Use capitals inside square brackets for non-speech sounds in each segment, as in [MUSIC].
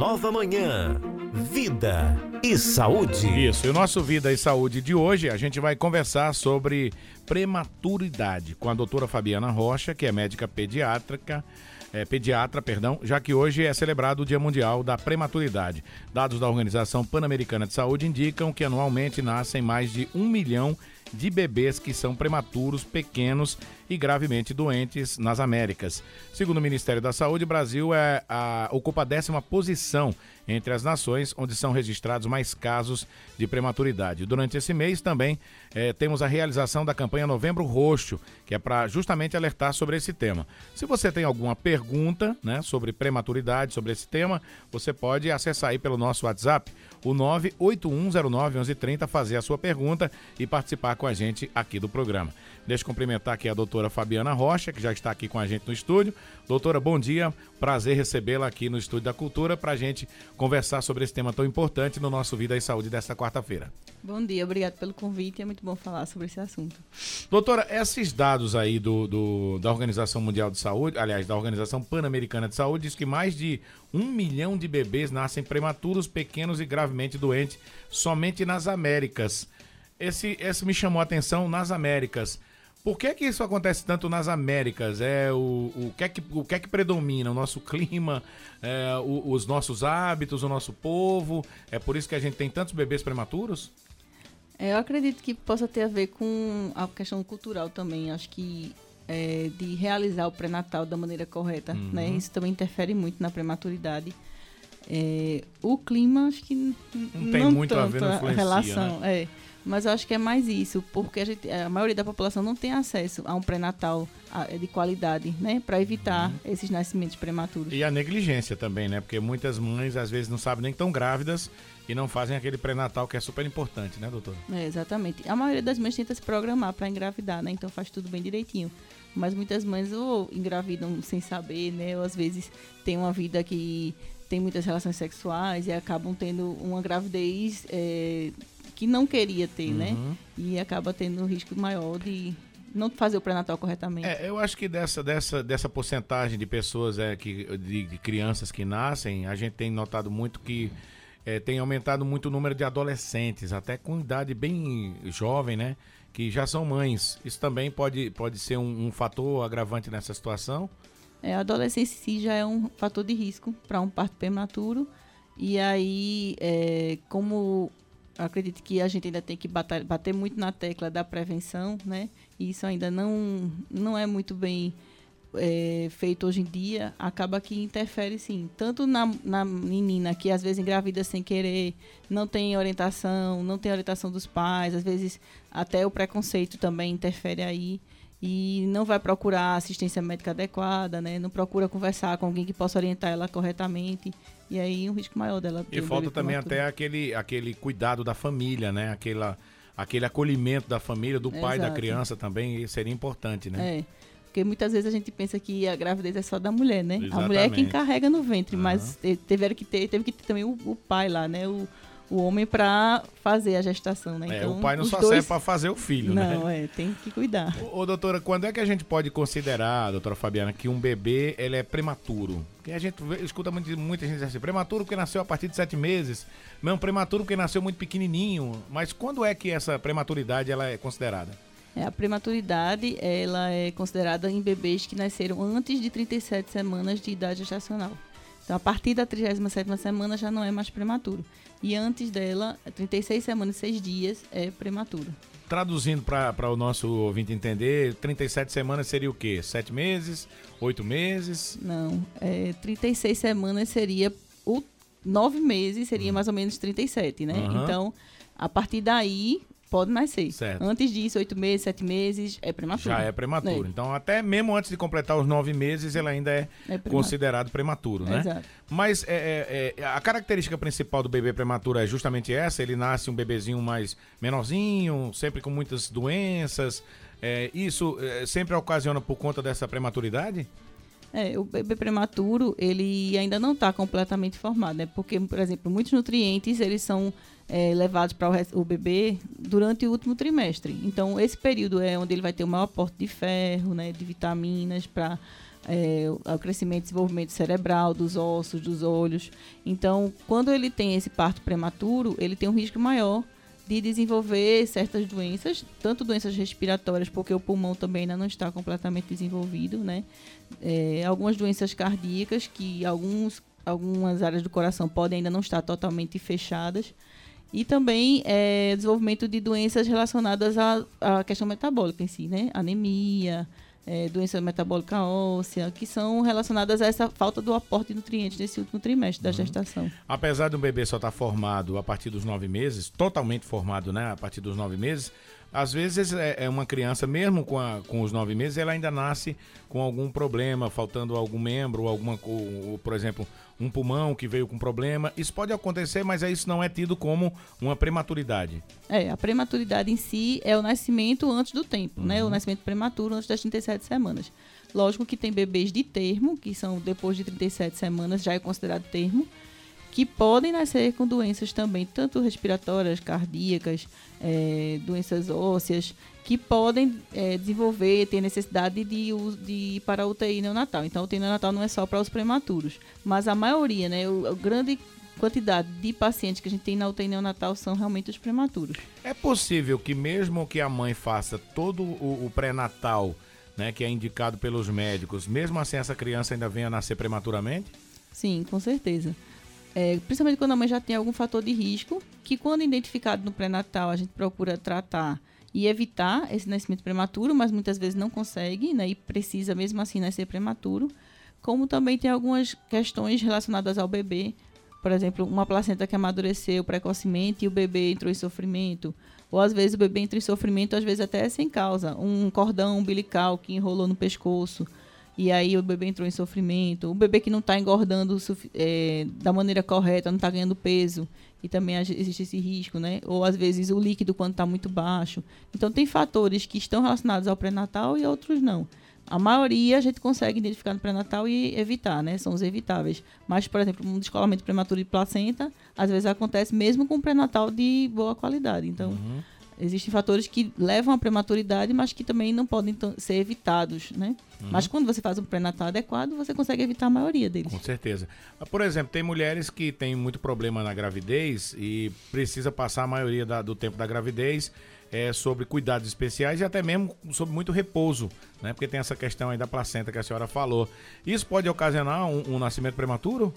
nova manhã. Vida e saúde. Isso, e o nosso Vida e Saúde de hoje, a gente vai conversar sobre prematuridade com a doutora Fabiana Rocha, que é médica pediátrica. É, pediatra, perdão, já que hoje é celebrado o Dia Mundial da Prematuridade. Dados da Organização Pan-Americana de Saúde indicam que anualmente nascem mais de um milhão de bebês que são prematuros, pequenos e gravemente doentes nas Américas. Segundo o Ministério da Saúde, o Brasil é a, ocupa a décima posição entre as nações onde são registrados mais casos de prematuridade. Durante esse mês também eh, temos a realização da campanha Novembro Roxo, que é para justamente alertar sobre esse tema. Se você tem alguma pergunta né, sobre prematuridade, sobre esse tema, você pode acessar aí pelo nosso WhatsApp, o 981091130, fazer a sua pergunta e participar com a gente aqui do programa. Deixa eu cumprimentar aqui a doutora Fabiana Rocha, que já está aqui com a gente no estúdio. Doutora, bom dia. Prazer recebê-la aqui no Estúdio da Cultura para a gente conversar sobre esse tema tão importante no nosso Vida e Saúde desta quarta-feira. Bom dia, obrigado pelo convite. É muito bom falar sobre esse assunto. Doutora, esses dados aí do, do da Organização Mundial de Saúde, aliás, da Organização Pan-Americana de Saúde, diz que mais de um milhão de bebês nascem prematuros, pequenos e gravemente doentes somente nas Américas. Esse, esse me chamou a atenção nas Américas. Por que que isso acontece tanto nas Américas? É o, o, que, é que, o que é que predomina? O nosso clima, é, o, os nossos hábitos, o nosso povo? É por isso que a gente tem tantos bebês prematuros? É, eu acredito que possa ter a ver com a questão cultural também. Acho que é, de realizar o pré-natal da maneira correta, uhum. né? Isso também interfere muito na prematuridade. É, o clima, acho que não tem muito a ver, na relação. Né? É. Mas eu acho que é mais isso, porque a, gente, a maioria da população não tem acesso a um pré-natal de qualidade, né? Para evitar uhum. esses nascimentos prematuros. E a negligência também, né? Porque muitas mães às vezes não sabem nem que estão grávidas e não fazem aquele pré-natal que é super importante, né, doutor? É, exatamente. A maioria das mães tenta se programar para engravidar, né? Então faz tudo bem direitinho. Mas muitas mães ou engravidam sem saber, né? Ou às vezes tem uma vida que tem muitas relações sexuais e acabam tendo uma gravidez é, que não queria ter, né? uhum. né? E acaba tendo um risco maior de não fazer o pré-natal corretamente. É, eu acho que dessa, dessa, dessa porcentagem de pessoas, é, que, de, de crianças que nascem, a gente tem notado muito que é, tem aumentado muito o número de adolescentes, até com idade bem jovem, né? Que já são mães. Isso também pode, pode ser um, um fator agravante nessa situação? É, a adolescência em si já é um fator de risco para um parto prematuro. E aí, é, como acredito que a gente ainda tem que bater, bater, muito na tecla da prevenção, né? E isso ainda não, não é muito bem é, feito hoje em dia, acaba que interfere sim, tanto na, na menina que às vezes engravida sem querer, não tem orientação, não tem orientação dos pais, às vezes até o preconceito também interfere aí e não vai procurar assistência médica adequada, né? Não procura conversar com alguém que possa orientar ela corretamente. E aí um risco maior dela. E falta também até aquele, aquele cuidado da família, né? Aquela, aquele acolhimento da família, do pai da criança também seria importante, né? É. Porque muitas vezes a gente pensa que a gravidez é só da mulher, né? Exatamente. A mulher é quem carrega no ventre, uhum. mas teve que ter, teve que ter também o, o pai lá, né? O, o homem para fazer a gestação, né? Então, é, o pai não só dois... serve para fazer o filho, não, né? Não, é, tem que cuidar. Ô, ô, doutora, quando é que a gente pode considerar, doutora Fabiana, que um bebê ele é prematuro? Porque a gente escuta muito, muita gente dizer assim, prematuro porque nasceu a partir de sete meses, não prematuro porque nasceu muito pequenininho. Mas quando é que essa prematuridade ela é considerada? É, a prematuridade ela é considerada em bebês que nasceram antes de 37 semanas de idade gestacional. Então, a partir da 37ª semana já não é mais prematuro. E antes dela, 36 semanas e 6 dias é prematuro. Traduzindo para o nosso ouvinte entender, 37 semanas seria o quê? 7 meses? 8 meses? Não, é, 36 semanas seria o 9 meses, seria hum. mais ou menos 37, né? Uhum. Então, a partir daí, Pode nascer. Certo. Antes disso, oito meses, sete meses, é prematuro. Já é prematuro. É. Então, até mesmo antes de completar os nove meses, ele ainda é, é considerado prematuro, né? Exato. Mas é, é, é, a característica principal do bebê prematuro é justamente essa? Ele nasce um bebezinho mais menorzinho, sempre com muitas doenças. É, isso é, sempre ocasiona por conta dessa prematuridade? É, o bebê prematuro, ele ainda não está completamente formado, né? Porque, por exemplo, muitos nutrientes, eles são é, levados para o, o, bebê durante o último trimestre. Então, esse período é onde ele vai ter o maior aporte de ferro, né, de vitaminas, para é, o crescimento e desenvolvimento cerebral, dos ossos, dos olhos. Então, quando ele tem esse parto prematuro, ele tem um risco maior de desenvolver certas doenças, tanto doenças respiratórias, porque o pulmão também ainda não está completamente desenvolvido, né? É, algumas doenças cardíacas que alguns, algumas áreas do coração podem ainda não estar totalmente fechadas. E também é, desenvolvimento de doenças relacionadas à, à questão metabólica em si, né? Anemia, é, doença metabólica óssea, que são relacionadas a essa falta do aporte de nutrientes nesse último trimestre da uhum. gestação. Apesar do bebê só estar tá formado a partir dos nove meses, totalmente formado, né, a partir dos nove meses, às vezes é, é uma criança, mesmo com, a, com os nove meses, ela ainda nasce com algum problema, faltando algum membro, alguma, ou, por exemplo, um pulmão que veio com problema. Isso pode acontecer, mas isso não é tido como uma prematuridade. É, a prematuridade em si é o nascimento antes do tempo, uhum. né? O uhum. nascimento prematuro antes das 37 semanas. Lógico que tem bebês de termo, que são depois de 37 semanas, já é considerado termo que podem nascer com doenças também, tanto respiratórias, cardíacas, é, doenças ósseas, que podem é, desenvolver, ter necessidade de, de ir para a UTI neonatal. Então, a UTI neonatal não é só para os prematuros, mas a maioria, né, a grande quantidade de pacientes que a gente tem na UTI neonatal são realmente os prematuros. É possível que mesmo que a mãe faça todo o, o pré-natal, né, que é indicado pelos médicos, mesmo assim essa criança ainda venha a nascer prematuramente? Sim, com certeza. É, principalmente quando a mãe já tem algum fator de risco, que quando identificado no pré-natal a gente procura tratar e evitar esse nascimento prematuro, mas muitas vezes não consegue, né, e precisa mesmo assim nascer prematuro. Como também tem algumas questões relacionadas ao bebê, por exemplo, uma placenta que amadureceu precocemente e o bebê entrou em sofrimento, ou às vezes o bebê entra em sofrimento, às vezes até sem causa, um cordão umbilical que enrolou no pescoço, e aí o bebê entrou em sofrimento, o bebê que não está engordando é, da maneira correta, não está ganhando peso, e também existe esse risco, né? Ou às vezes o líquido quando está muito baixo. Então tem fatores que estão relacionados ao pré-natal e outros não. A maioria a gente consegue identificar no pré-natal e evitar, né? São os evitáveis. Mas, por exemplo, um descolamento prematuro de placenta, às vezes acontece mesmo com pré-natal de boa qualidade. Então, uhum. Existem fatores que levam à prematuridade, mas que também não podem ser evitados, né? Uhum. Mas quando você faz um pré-natal adequado, você consegue evitar a maioria deles. Com certeza. Ah, por exemplo, tem mulheres que têm muito problema na gravidez e precisa passar a maioria da, do tempo da gravidez é, sobre cuidados especiais e até mesmo sobre muito repouso, né? Porque tem essa questão aí da placenta que a senhora falou. Isso pode ocasionar um, um nascimento prematuro?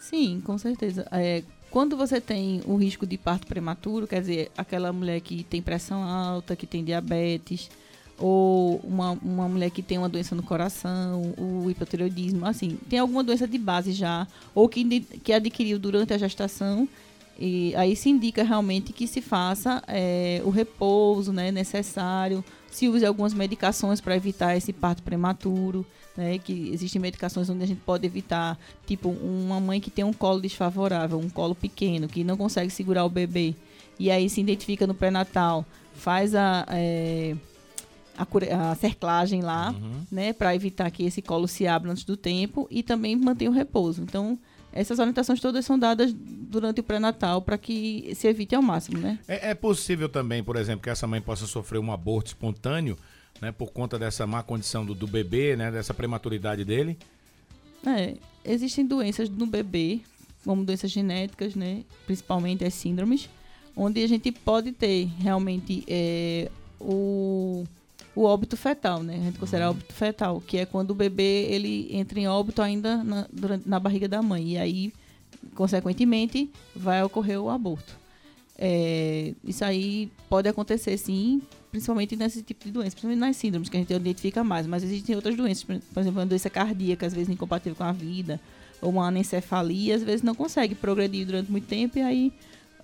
Sim, com certeza. É, quando você tem o risco de parto prematuro, quer dizer, aquela mulher que tem pressão alta, que tem diabetes, ou uma, uma mulher que tem uma doença no coração, o hipotireoidismo, assim, tem alguma doença de base já, ou que, que adquiriu durante a gestação, e aí se indica realmente que se faça é, o repouso né, necessário, se use algumas medicações para evitar esse parto prematuro né? Que existem medicações onde a gente pode evitar, tipo, uma mãe que tem um colo desfavorável, um colo pequeno, que não consegue segurar o bebê, e aí se identifica no pré-natal, faz a, é, a, a, cerclagem lá, uhum. né? Para evitar que esse colo se abra antes do tempo e também mantém o repouso. Então, essas orientações todas são dadas durante o pré-natal para que se evite ao máximo, né? É, é, possível também, por exemplo, que essa mãe possa sofrer um aborto espontâneo né, por conta dessa má condição do, do bebê, né, dessa prematuridade dele? É, existem doenças no bebê, como doenças genéticas, né, principalmente as síndromes, onde a gente pode ter realmente é, o, o óbito fetal, né? A gente considera uhum. óbito fetal, que é quando o bebê ele entra em óbito ainda na, durante, na barriga da mãe. E aí, consequentemente, vai ocorrer o aborto. É, isso aí pode acontecer sim, principalmente nesse tipo de doença, principalmente nas síndromes que a gente identifica mais, mas existem outras doenças, por exemplo, uma doença cardíaca, às vezes incompatível com a vida, ou uma anencefalia, às vezes não consegue progredir durante muito tempo e aí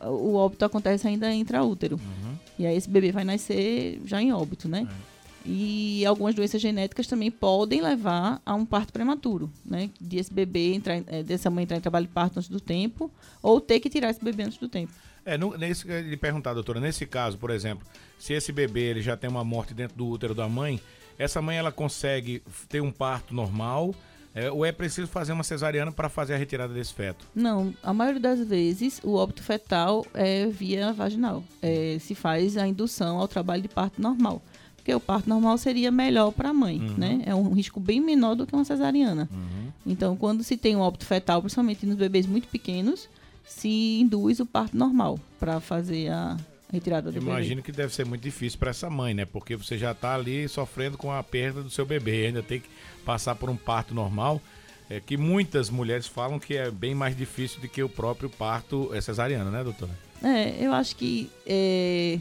o óbito acontece ainda intraútero. Uhum. E aí esse bebê vai nascer já em óbito, né? É. E algumas doenças genéticas também podem levar a um parto prematuro, né? De esse bebê entrar, é, dessa mãe entrar em trabalho de parto antes do tempo, ou ter que tirar esse bebê antes do tempo. É, no, nesse, ele perguntar, doutora, nesse caso, por exemplo, se esse bebê ele já tem uma morte dentro do útero da mãe, essa mãe ela consegue ter um parto normal é, ou é preciso fazer uma cesariana para fazer a retirada desse feto? Não, a maioria das vezes o óbito fetal é via vaginal. É, se faz a indução ao trabalho de parto normal. Porque o parto normal seria melhor para a mãe, Uhum. né? É um risco bem menor do que uma cesariana. Uhum. Então, quando se tem um óbito fetal, principalmente nos bebês muito pequenos, se induz o parto normal para fazer a retirada do bebê. Imagino que deve ser muito difícil para essa mãe, né? Porque você já tá ali sofrendo com a perda do seu bebê, ainda tem que passar por um parto normal, é, que muitas mulheres falam que é bem mais difícil do que o próprio parto é, cesariano, né, doutora? É, eu acho que é,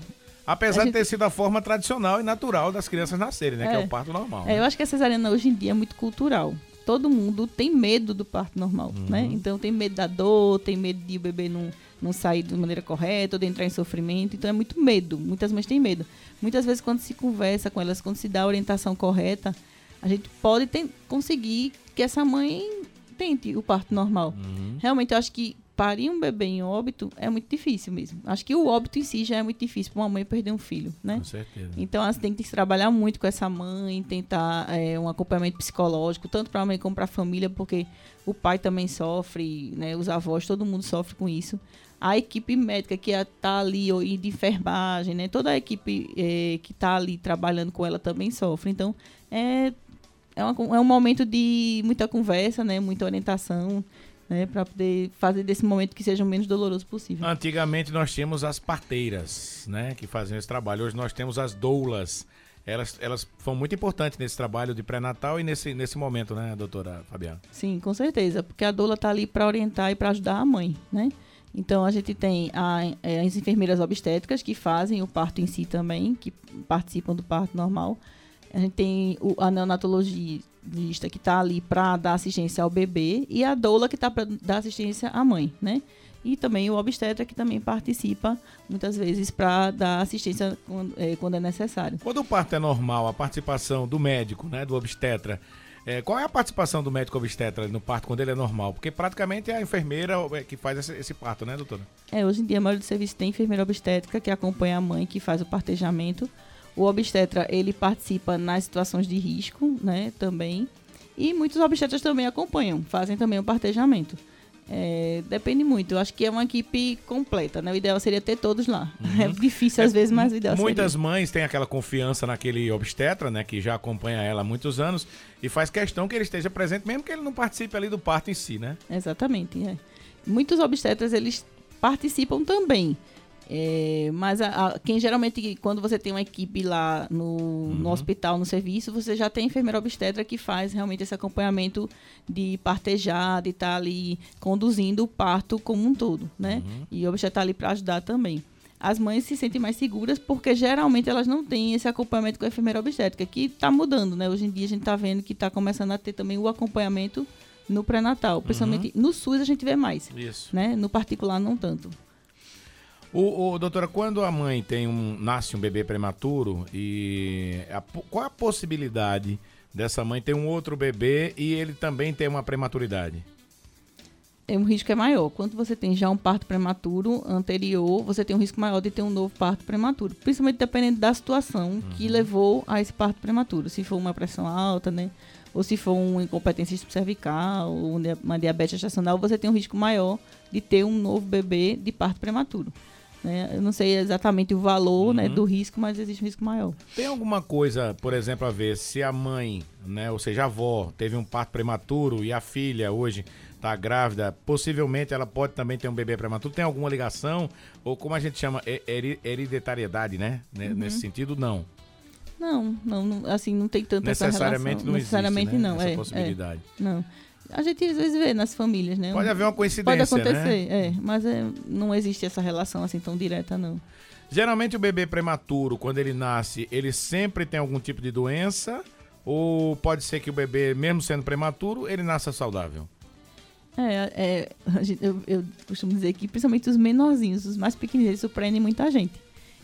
Apesar A de ter gente- sido a forma tradicional e natural das crianças nascerem, né? Que é É. o parto normal. É, eu né? acho que a cesariana hoje em dia é muito cultural. Todo mundo tem medo do parto normal, Uhum. né? Então tem medo da dor, tem medo de o bebê não, não sair de maneira correta ou de entrar em sofrimento. Então é muito medo. Muitas mães têm medo. Muitas vezes quando se conversa com elas, quando se dá a orientação correta, a gente pode ten- conseguir que essa mãe tente o parto normal. Uhum. Realmente eu acho que parir um bebê em óbito é muito difícil mesmo. Acho que o óbito em si já é muito difícil para uma mãe perder um filho, né? Com certeza. Então, assim, tem que se trabalhar muito com essa mãe, tentar é, um acompanhamento psicológico, tanto para a mãe como para a família, porque o pai também sofre, né, os avós, todo mundo sofre com isso. A equipe médica que está ali, ou, de enfermagem, né, toda a equipe é, que está ali trabalhando com ela também sofre. Então, é, é, uma- é um momento de muita conversa, né, muita orientação, né, para poder fazer desse momento que seja o menos doloroso possível. Antigamente nós tínhamos as parteiras, né, que faziam esse trabalho. Hoje nós temos as doulas. Elas, elas foram muito importantes nesse trabalho de pré-natal e nesse, nesse momento, né, doutora Fabiana? Sim, com certeza, porque a doula está ali para orientar e para ajudar a mãe, né? Então a gente tem a- é, as enfermeiras obstétricas que fazem o parto em si também, que participam do parto normal. A gente tem o, a neonatologista que está ali para dar assistência ao bebê e a doula que está para dar assistência à mãe, né? E também o obstetra que também participa muitas vezes para dar assistência quando, é, quando é necessário. Quando o parto é normal, a participação do médico, né, do obstetra, é, qual é a participação do médico obstetra no parto quando ele é normal? Porque praticamente é a enfermeira é, que faz esse, esse parto, né, doutora? É, hoje em dia a maioria dos serviços tem enfermeira obstétrica que acompanha a mãe, que faz o partejamento. O obstetra, ele participa nas situações de risco, né, também. E muitos obstetras também acompanham, fazem também o partejamento. É, depende muito. Eu acho que é uma equipe completa, né? O ideal seria ter todos lá. [LAUGHS] É difícil às vezes, mas o ideal Muitas seria. mães têm aquela confiança naquele obstetra, né, que já acompanha ela há muitos anos e faz questão que ele esteja presente, mesmo que ele não participe ali do parto em si, né? Exatamente. é. Muitos obstetras, eles participam também. É, mas a- a- quem geralmente, quando você tem uma equipe lá no, no hospital, no serviço, você já tem enfermeira obstetra que faz realmente esse acompanhamento de partejar, de estar ali conduzindo o parto como um todo, né? E o obstetra está ali para ajudar também. As mães se sentem mais seguras porque geralmente elas não têm esse acompanhamento com a enfermeira obstétrica, que está mudando, né? Hoje em dia a gente está vendo que está começando a ter também o acompanhamento no pré-natal. Principalmente no SUS a gente vê mais, Isso. né? No particular não tanto. O, o- doutora, quando a mãe tem um nasce um bebê prematuro e a qual a possibilidade dessa mãe ter um outro bebê e ele também ter uma prematuridade? Um risco é maior. Quando você tem já um parto prematuro anterior, você tem um risco maior de ter um novo parto prematuro. Principalmente dependendo da situação que levou a esse parto prematuro. Se for uma pressão alta, né? Ou se for uma incompetência cervical, ou um uma diabetes gestacional, você tem um risco maior de ter um novo bebê de parto prematuro. Né? Eu não sei exatamente o valor né, do risco, mas existe um risco maior. Tem alguma coisa, por exemplo, a ver se a mãe, né, ou seja, a avó, teve um parto prematuro e a filha hoje está grávida, possivelmente ela pode também ter um bebê prematuro. Tem alguma ligação? Ou como a gente chama, hereditariedade, né? Né, Nesse sentido, não. Não, não, assim, não tem tanta essa Necessariamente relação. não Necessariamente existe, né? não, Essa é, possibilidade. é, não. A gente às vezes vê nas famílias, né? Pode haver uma Pode coincidência, né? acontecer, é, mas é, não existe essa relação assim tão direta, não. Geralmente o bebê prematuro, quando ele nasce, ele sempre tem algum tipo de doença? Ou pode ser que o bebê, mesmo sendo prematuro, ele nasça saudável? É, é, gente- eu, eu costumo dizer que principalmente os menorzinhos, os mais pequenininhos, eles surpreendem muita gente.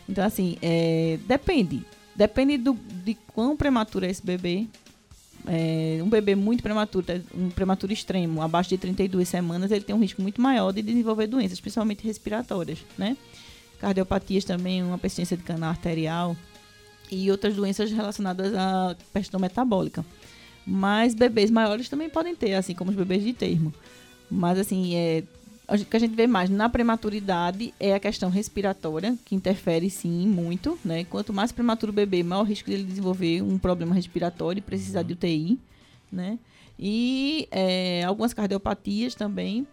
Então, assim, é, depende. Depende do, de quão prematuro é esse bebê. É, um bebê muito prematuro, tá? um prematuro extremo, abaixo de 32 semanas, ele tem um risco muito maior de desenvolver doenças, principalmente respiratórias, né? Cardiopatias também, uma persistência de canal arterial e outras doenças relacionadas à questão metabólica. Mas bebês maiores também podem ter, assim como os bebês de termo. Mas assim, é, o que a gente vê mais na prematuridade é a questão respiratória, que interfere sim muito, né? Quanto mais prematuro o bebê, maior o risco dele desenvolver um problema respiratório e precisar de UTI, né? E é, algumas cardiopatias também.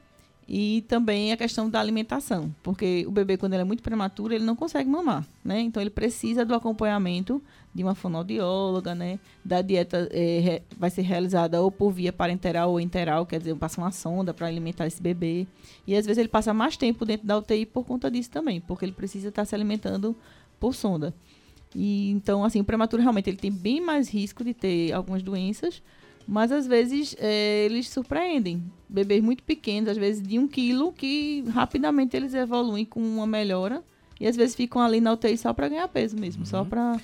E também a questão da alimentação, porque o bebê, quando ele é muito prematuro, ele não consegue mamar, né? Então, ele precisa do acompanhamento de uma fonoaudióloga, né? Da dieta é, vai ser realizada ou por via parenteral ou enteral, quer dizer, passa uma sonda para alimentar esse bebê. E, às vezes, ele passa mais tempo dentro da UTI por conta disso também, porque ele precisa estar se alimentando por sonda. E, então, assim, o prematuro, realmente, ele tem bem mais risco de ter algumas doenças, mas às vezes é, eles surpreendem. Bebês muito pequenos, às vezes de um quilo, que rapidamente eles evoluem com uma melhora. E às vezes ficam ali na UTI só para ganhar peso mesmo, uhum. só para.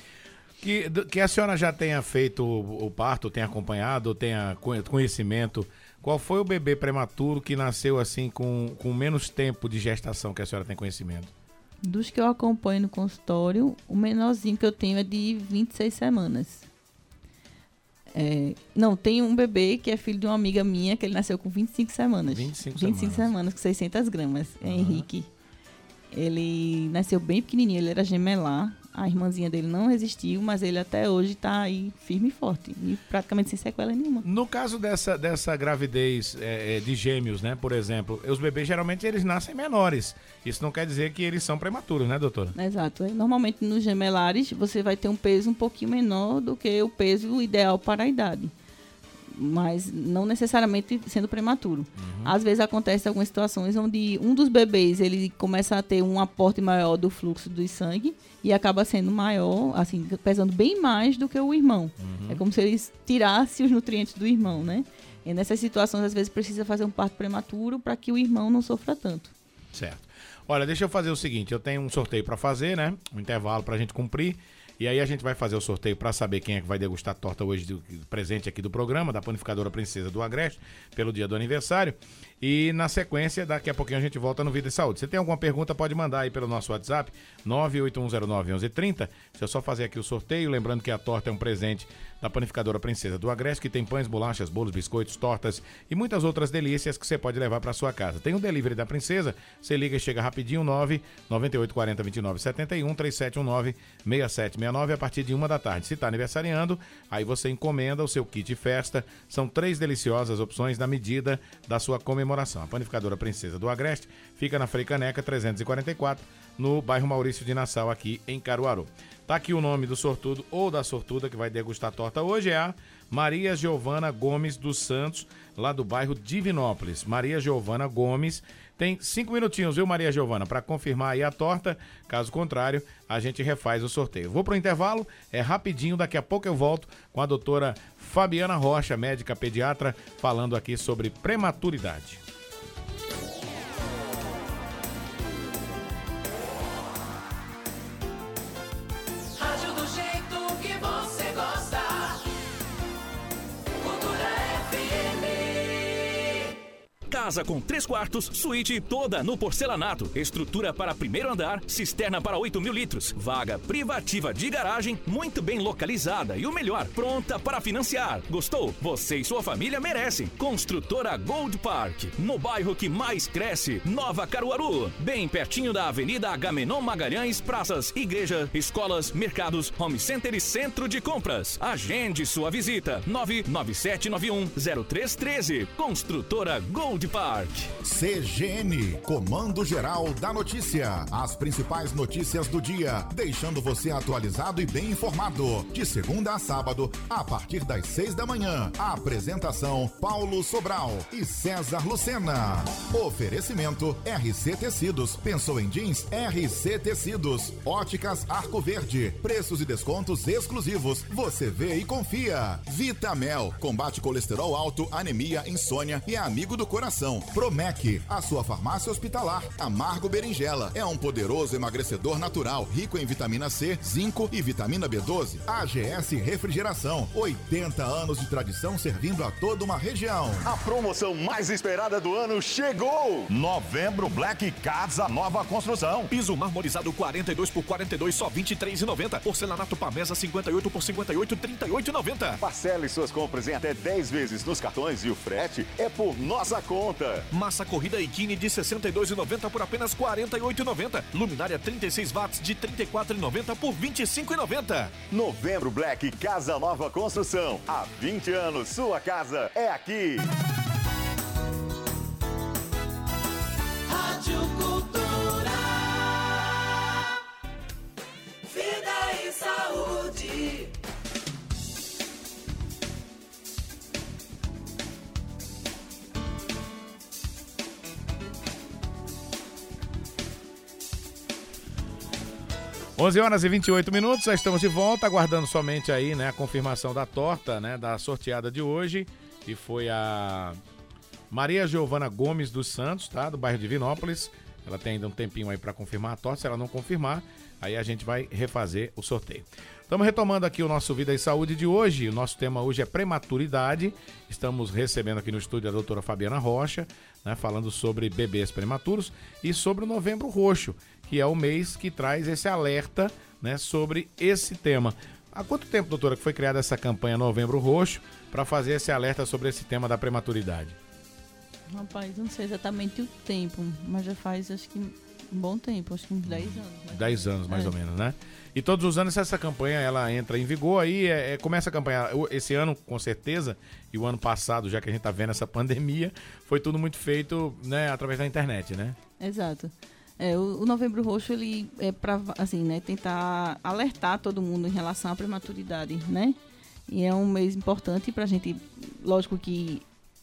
Que, que a senhora já tenha feito o, o parto, tenha acompanhado, tenha conhecimento. Qual foi o bebê prematuro que nasceu assim com, com menos tempo de gestação que a senhora tem conhecimento? Dos que eu acompanho no consultório, o menorzinho que eu tenho é de 26 semanas. É, não, tem um bebê que é filho de uma amiga minha, que ele nasceu com 25 semanas. 25, 25 semanas. semanas, com 600 gramas. É uhum. Henrique. Ele nasceu bem pequenininho, ele era gemelar. A irmãzinha dele não resistiu, mas ele até hoje está aí firme e forte. E praticamente sem sequela nenhuma. No caso dessa, dessa gravidez é, é, de gêmeos, né, por exemplo, os bebês geralmente eles nascem menores. Isso não quer dizer que eles são prematuros, né, doutora? Exato. Normalmente nos gemelares você vai ter um peso um pouquinho menor do que o peso ideal para a idade mas não necessariamente sendo prematuro. Uhum. Às vezes acontece algumas situações onde um dos bebês ele começa a ter um aporte maior do fluxo do sangue e acaba sendo maior, assim, pesando bem mais do que o irmão. Uhum. É como se ele tirasse os nutrientes do irmão, né? E nessas situações, às vezes, precisa fazer um parto prematuro para que o irmão não sofra tanto. Certo. Olha, deixa eu fazer o seguinte: eu tenho um sorteio para fazer, né? Um intervalo para a gente cumprir. E aí a gente vai fazer o sorteio para saber quem é que vai degustar a torta hoje do presente aqui do programa, da panificadora Princesa do Agreste, pelo dia do aniversário. E na sequência, daqui a pouquinho a gente volta no Vida e Saúde. Se tem alguma pergunta, pode mandar aí pelo nosso WhatsApp, 981091130. Se eu só fazer aqui o sorteio, lembrando que a torta é um presente da panificadora Princesa do Agreste, que tem pães, bolachas, bolos, biscoitos, tortas e muitas outras delícias que você pode levar para sua casa. Tem o delivery da Princesa, você liga e chega rapidinho, 9 9840 2971 3719 6769 a partir de uma da tarde. Se está aniversariando, aí você encomenda o seu kit festa. São três deliciosas opções na medida da sua comemoração. A panificadora Princesa do Agreste fica na Frei Caneca 344, no bairro Maurício de Nassau, aqui em Caruaru. Tá aqui o nome do sortudo ou da sortuda que vai degustar a torta hoje é a Maria Giovana Gomes dos Santos, lá do bairro Divinópolis. Maria Giovana Gomes. Tem cinco minutinhos, viu, Maria Giovana, para confirmar aí a torta. Caso contrário, a gente refaz o sorteio. Vou pro intervalo, é rapidinho, daqui a pouco eu volto com a doutora Fabiana Rocha, médica pediatra, falando aqui sobre prematuridade. Casa com três quartos, suíte toda no porcelanato. Estrutura para primeiro andar, cisterna para 8 mil litros. Vaga privativa de garagem, muito bem localizada e o melhor, pronta para financiar. Gostou? Você e sua família merecem. Construtora Gold Park, no bairro que mais cresce, Nova Caruaru. Bem pertinho da Avenida Agamenon Magalhães, praças, igreja, escolas, mercados, home center e centro de compras. Agende sua visita. 99791 0313. Construtora Gold Park. Park. CGN, Comando Geral da Notícia. As principais notícias do dia, deixando você atualizado e bem informado. De segunda a sábado, a partir das seis da manhã. A apresentação: Paulo Sobral e César Lucena. Oferecimento: RC Tecidos. Pensou em jeans? RC Tecidos. Óticas Arco Verde. Preços e descontos exclusivos. Você vê e confia. Vitamel. Combate colesterol alto, anemia, insônia e amigo do coração Promec, a sua farmácia hospitalar. Amargo Berinjela é um poderoso emagrecedor natural, rico em vitamina C, zinco e vitamina B12. AGS Refrigeração, 80 anos de tradição servindo a toda uma região. A promoção mais esperada do ano chegou! Novembro Black Casa Nova Construção. Piso marmorizado 42 por 42 só 23,90. Porcelanato Pamesa 58 por 58 38,90. Parcele suas compras em até 10 vezes nos cartões e o frete é por nossa conta conta. Massa corrida Ikine de 62,90 por apenas 48,90. Luminária 36 watts de 34,90 por 25,90. Novembro Black Casa Nova Construção. Há 20 anos, sua casa é aqui. Rádio Cultura. Vida e saúde. Onze horas e 28 minutos, já estamos de volta, aguardando somente aí, né, a confirmação da torta, né, da sorteada de hoje, que foi a Maria Giovana Gomes dos Santos, tá, do bairro de Vinópolis. Ela tem ainda um tempinho aí para confirmar a torta, se ela não confirmar, aí a gente vai refazer o sorteio. Estamos retomando aqui o nosso Vida e Saúde de hoje. O nosso tema hoje é prematuridade. Estamos recebendo aqui no estúdio a doutora Fabiana Rocha, né, falando sobre bebês prematuros e sobre o Novembro Roxo, que é o mês que traz esse alerta né, sobre esse tema. Há quanto tempo, doutora, que foi criada essa campanha Novembro Roxo para fazer esse alerta sobre esse tema da prematuridade? Rapaz, não sei exatamente o tempo, mas já faz acho que um bom tempo, acho que uns 10 anos. Né? 10 anos mais É. ou menos, né? E todos os anos essa campanha ela entra em vigor aí, é, é, começa a campanha esse ano com certeza e o ano passado, já que a gente tá vendo essa [LAUGHS] pandemia, foi tudo muito feito, né, através da internet, né? Exato. É, o, o Novembro Roxo, ele é para assim, né, tentar alertar todo mundo em relação à prematuridade, né? E é um mês importante pra gente, lógico que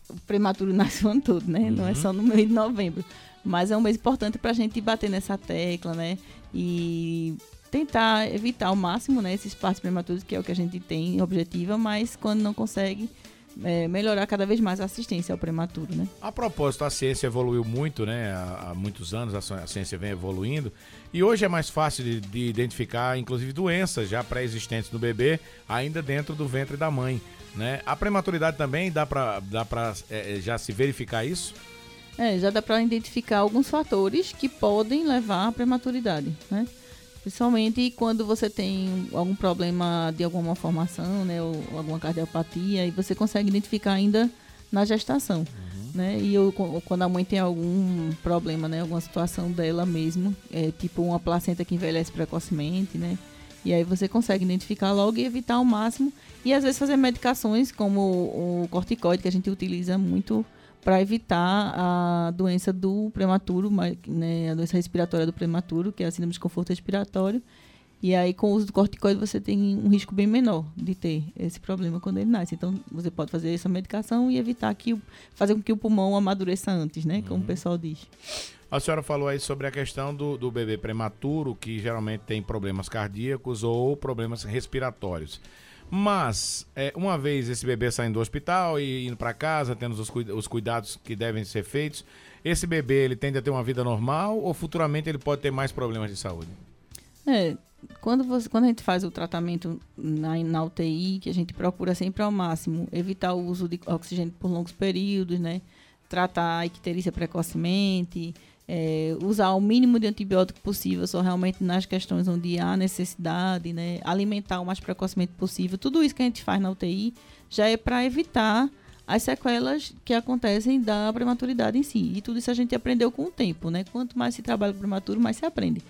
o prematuro [LAUGHS] nasce o ano todo, né? Não é só no mês de novembro. Mas é um mês importante pra gente bater nessa tecla, né? E tentar evitar ao máximo, né, esses partos prematuros, que é o que a gente tem objetiva, mas quando não consegue, é, melhorar cada vez mais a assistência ao prematuro, né? A propósito, a ciência evoluiu muito, né? Há, muitos anos a, ci- a ciência vem evoluindo e hoje é mais fácil de, de identificar, inclusive, doenças já pré-existentes no bebê, ainda dentro do ventre da mãe, né? A prematuridade também dá para dá é, é, já se verificar isso? É, já dá para identificar alguns fatores que podem levar à prematuridade, né? Principalmente quando você tem algum problema de alguma malformação, né, ou alguma cardiopatia, e você consegue identificar ainda na gestação, né? E eu, quando a mãe tem algum problema, né, alguma situação dela mesmo, é, tipo uma placenta que envelhece precocemente, né? E aí você consegue identificar logo e evitar ao máximo. E às vezes fazer medicações como o, o corticoide, que a gente utiliza muito para evitar a doença do prematuro, né, a doença respiratória do prematuro, que é a síndrome de conforto respiratório. E aí, com o uso do corticoide, você tem um risco bem menor de ter esse problema quando ele nasce. Então, você pode fazer essa medicação e evitar que fazer com que o pulmão amadureça antes, né? Como o pessoal diz. A senhora falou aí sobre a questão do, do bebê prematuro, que geralmente tem problemas cardíacos ou problemas respiratórios. Mas, é, uma vez esse bebê saindo do hospital e indo para casa, tendo os, cuida- os cuidados que devem ser feitos, esse bebê ele tende a ter uma vida normal ou futuramente ele pode ter mais problemas de saúde? É, quando, você, quando a gente faz o tratamento na, na UTI, que a gente procura sempre ao máximo evitar o uso de oxigênio por longos períodos, né? Tratar a icterícia precocemente, é, usar o mínimo de antibiótico possível só realmente nas questões onde há necessidade, né? Alimentar o mais precocemente possível. Tudo isso que a gente faz na UTI já é para evitar as sequelas que acontecem da prematuridade em si. E tudo isso a gente aprendeu com o tempo, né? Quanto mais se trabalha com prematuro, mais se aprende.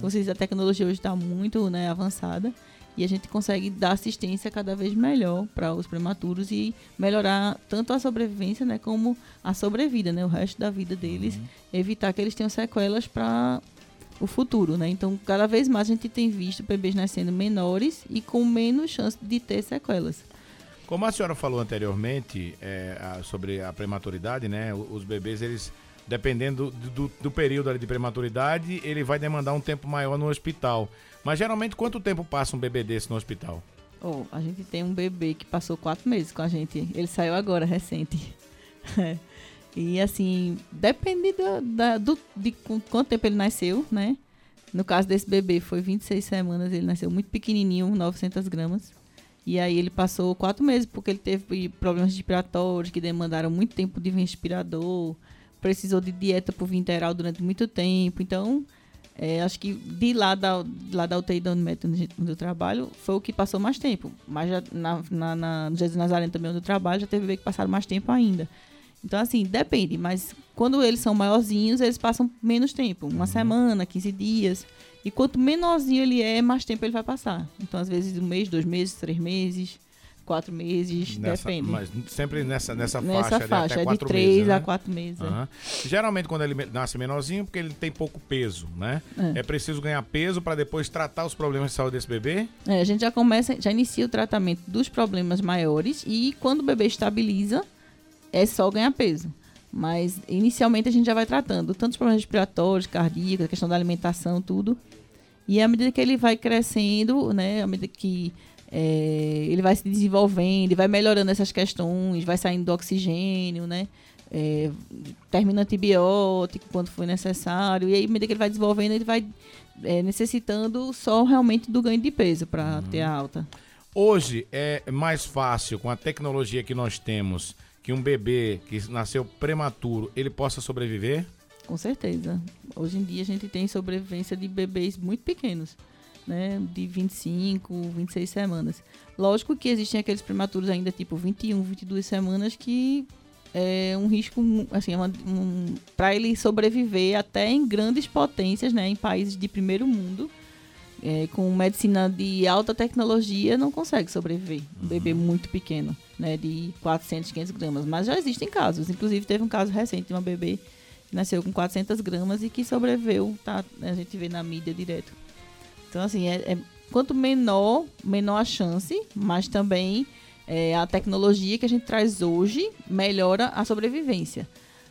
Vocês, a tecnologia hoje está muito né, avançada e a gente consegue dar assistência cada vez melhor para os prematuros e melhorar tanto a sobrevivência, né, como a sobrevida, né, o resto da vida deles, evitar que eles tenham sequelas para o futuro, né? Então, cada vez mais a gente tem visto bebês nascendo menores e com menos chance de ter sequelas. Como a senhora falou anteriormente é, a- sobre a prematuridade, né? Os bebês, eles, dependendo do, do- do período de prematuridade, ele vai demandar um tempo maior no hospital. Mas geralmente, quanto tempo passa um bebê desse no hospital? Oh, a gente tem um bebê que passou quatro meses com a gente. Ele saiu agora, recente. [LAUGHS] É. e assim, depende da, da- do, de quanto tempo ele nasceu, né? No caso desse bebê, foi 26 semanas. Ele nasceu muito pequenininho, 900 gramas. E aí ele passou quatro meses, porque ele teve problemas respiratórios que demandaram muito tempo de respirador. Precisou de dieta por via interal durante muito tempo. Então, é, acho que de lá da, de lá da UTI da Unimed, onde eu trabalho, foi o que passou mais tempo. Mas já na, na, na, no Jesus Nazareno também, onde eu trabalho, já teve bebê que passaram mais tempo ainda. Então, assim, depende, mas quando eles são maiorzinhos, eles passam menos tempo, Uhum. uma semana, 15 dias. E quanto menorzinho ele é, mais tempo ele vai passar. Então, às vezes, um mês, dois meses, três meses, quatro meses, Nessa- depende. Mas sempre nessa, nessa, Nessa faixa, faixa, de até é de três meses, a né? quatro meses. é. Aham. Geralmente quando ele nasce menorzinho, porque ele tem pouco peso, né? É, É. preciso ganhar peso para depois tratar os problemas de saúde desse bebê. É, a gente já começa, já inicia o tratamento dos problemas maiores e quando o bebê estabiliza, é só ganhar peso. Mas inicialmente a gente já vai tratando tanto os problemas respiratórios, cardíacos, a questão da alimentação, tudo. E à medida que ele vai crescendo, né, à medida que é, ele vai se desenvolvendo, ele vai melhorando essas questões, vai saindo do oxigênio, né? É, termina antibiótico quando for necessário. E aí, à medida que ele vai desenvolvendo, ele vai é, necessitando só realmente do ganho de peso para ter a alta. Hoje é mais fácil com a tecnologia que nós temos que um bebê que nasceu prematuro, ele possa sobreviver? Com certeza. Hoje em dia a gente tem sobrevivência de bebês muito pequenos, né? De 25, 26 semanas. Lógico que existem aqueles prematuros ainda tipo 21, 22 semanas que é um risco, assim, uma, um, para ele sobreviver até em grandes potências, né? Em países de primeiro mundo. é, com medicina de alta tecnologia, não consegue sobreviver. Um bebê muito pequeno, né? De 400, 500 gramas. Mas já existem casos. Inclusive, teve um caso recente de uma bebê que nasceu com 400 gramas e que sobreviveu, tá? A gente vê na mídia direto. Então, assim, é, é- quanto menor, menor a chance, mas também é, a tecnologia que a gente traz hoje melhora a sobrevivência.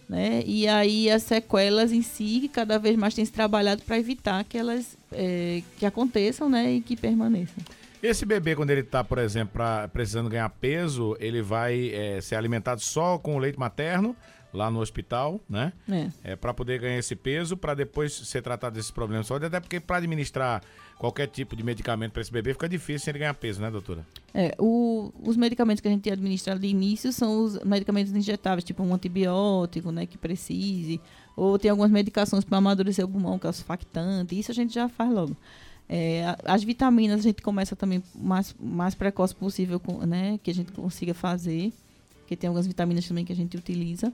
Né? E aí as sequelas em si, cada vez mais tem se trabalhado para evitar que elas é, que aconteçam né? e que permaneçam. Esse bebê, quando ele tá, por exemplo, pra- precisando ganhar peso, ele vai é, ser alimentado só com o leite materno lá no hospital, né? É. É, para poder ganhar esse peso, para depois ser tratado desses problemas de saúde, até porque para administrar qualquer tipo de medicamento para esse bebê fica difícil sem ele ganhar peso, né, doutora? É, o- os medicamentos que a gente administra de início são os medicamentos injetáveis, tipo um antibiótico, né, que precise, ou tem algumas medicações para amadurecer o pulmão, que é o surfactante, isso a gente já faz logo. É, as vitaminas a gente começa também o mais, mais precoce possível, com, né, que a gente consiga fazer, porque tem algumas vitaminas também que a gente utiliza,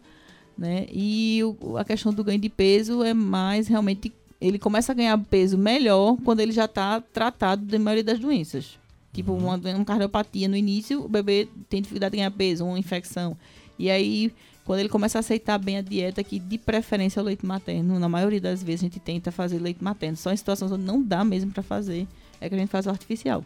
né, e o- a questão do ganho de peso é mais realmente, ele começa a ganhar peso melhor quando ele já está tratado da maioria das doenças. Tipo, uma, uma cardiopatia no início, o bebê tem dificuldade de ganhar peso, uma infecção. E aí, quando ele começa a aceitar bem a dieta, que de preferência é o leite materno, na maioria das vezes a gente tenta fazer leite materno. Só em situações onde não dá mesmo para fazer, é que a gente faz o artificial.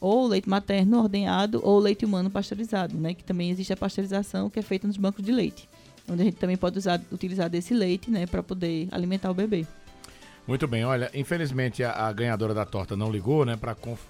Ou leite materno ordenhado, ou leite humano pasteurizado, né? Que também existe a pasteurização, que é feita nos bancos de leite. Onde a gente também pode usar, utilizar desse leite, né? Para poder alimentar o bebê. Muito bem, olha, infelizmente a, a ganhadora da torta não ligou, né, para conf...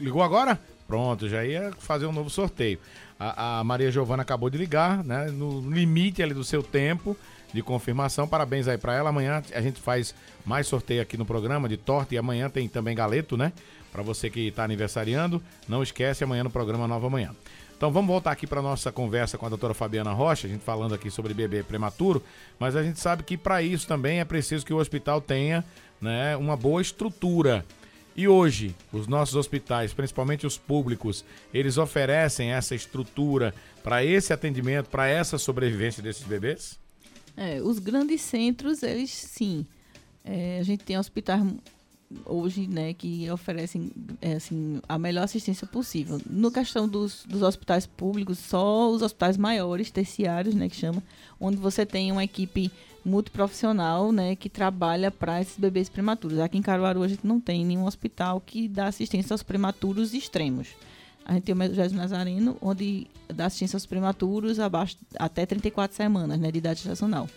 Ligou agora? Pronto, já ia fazer um novo sorteio. A, a Maria Giovana acabou de ligar, né, no limite ali do seu tempo de confirmação. Parabéns aí para ela. Amanhã a gente faz mais sorteio aqui no programa de torta e amanhã tem também galeto, né? Para você que está aniversariando, não esquece amanhã no programa Nova Manhã. Então vamos voltar aqui para nossa conversa com a doutora Fabiana Rocha, a gente falando aqui sobre bebê prematuro, mas a gente sabe que para isso também é preciso que o hospital tenha né, uma boa estrutura. E hoje, os nossos hospitais, principalmente os públicos, eles oferecem essa estrutura para esse atendimento, para essa sobrevivência desses bebês? É, os grandes centros, eles sim. É, a gente tem hospitais hoje, né, que oferecem é, assim, a melhor assistência possível. No questão dos, dos hospitais públicos, só os hospitais maiores, terciários, né, que chama, onde você tem uma equipe multiprofissional, né, que trabalha para esses bebês prematuros. Aqui em Caruaru a gente não tem nenhum hospital que dá assistência aos prematuros extremos. A gente tem o José Nazareno, onde dá assistência aos prematuros abaixo até 34 semanas, né, de idade gestacional.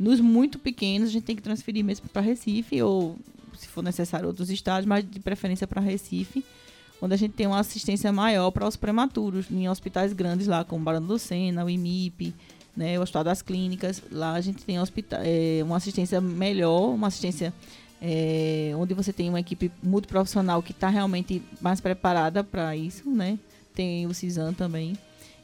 Nos muito pequenos, a gente tem que transferir mesmo para Recife, ou se for necessário, outros estados, mas de preferência para Recife, onde a gente tem uma assistência maior para os prematuros, em hospitais grandes lá, como Barão do Sena, o IMIP, né, o Hospital das Clínicas. Lá a gente tem hospita- é, uma assistência melhor, uma assistência é, onde você tem uma equipe multiprofissional que está realmente mais preparada para isso, né? Tem o CISAM também.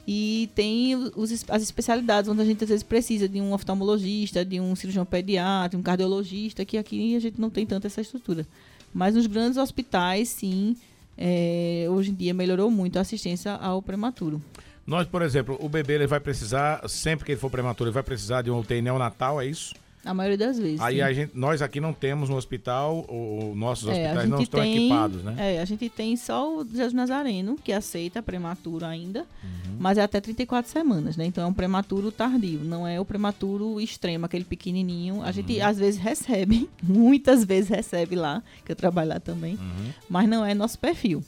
E tem os, as especialidades, onde a gente às vezes precisa de um oftalmologista, de um cirurgião pediatra, um cardiologista, que aqui a gente não tem tanta essa estrutura. Mas nos grandes hospitais, sim, é, hoje em dia melhorou muito a assistência ao prematuro. Nós, por exemplo, o bebê ele vai precisar, sempre que ele for prematuro, ele vai precisar de um UTI neonatal, é isso? A maioria das vezes. Aí gente, nós aqui não temos no hospital, o, o- nossos É, hospitais não estão tem- equipados, né? É, a gente tem só o Jesus Nazareno, que aceita prematuro ainda, Uhum. mas é até 34 semanas, né? Então é um prematuro tardio, não é o prematuro extremo, aquele pequenininho. A Uhum. gente às vezes recebe, [LAUGHS] muitas vezes recebe lá, que eu trabalho lá também, Uhum. mas não é nosso perfil.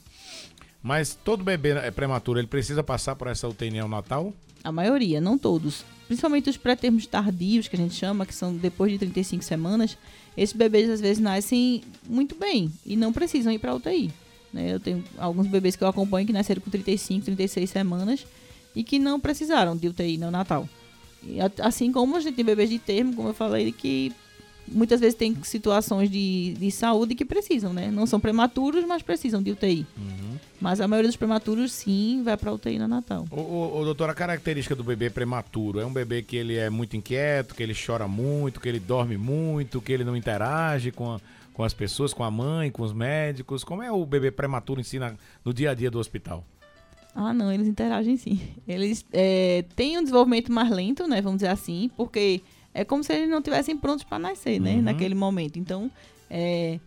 Mas todo bebê é prematuro, ele precisa passar por essa UTI neonatal? A maioria, não todos. Principalmente os pré-termos tardios, que a gente chama, que são depois de 35 semanas, esses bebês às vezes nascem muito bem e não precisam ir para UTI. né? Eu tenho alguns bebês que eu acompanho que nasceram com 35, 36 semanas e que não precisaram de UTI neonatal. E a- assim como a gente tem bebês de termo, como eu falei, que muitas vezes tem situações de, de saúde que precisam, né? Não são prematuros, mas precisam de UTI. Mas a maioria dos prematuros, sim, vai para UTI neonatal. Ô, ô, ô, doutor, a característica do bebê prematuro é um bebê que ele é muito inquieto, que ele chora muito, que ele dorme muito, que ele não interage com, a- com as pessoas, com a mãe, com os médicos. Como é o bebê prematuro em si na- no dia a dia do hospital? Ah, não, eles interagem sim. Eles é, têm um desenvolvimento mais lento, né? Vamos dizer assim, porque é como se eles não tivessem prontos para nascer, né? Uhum. Naquele momento. Então, é,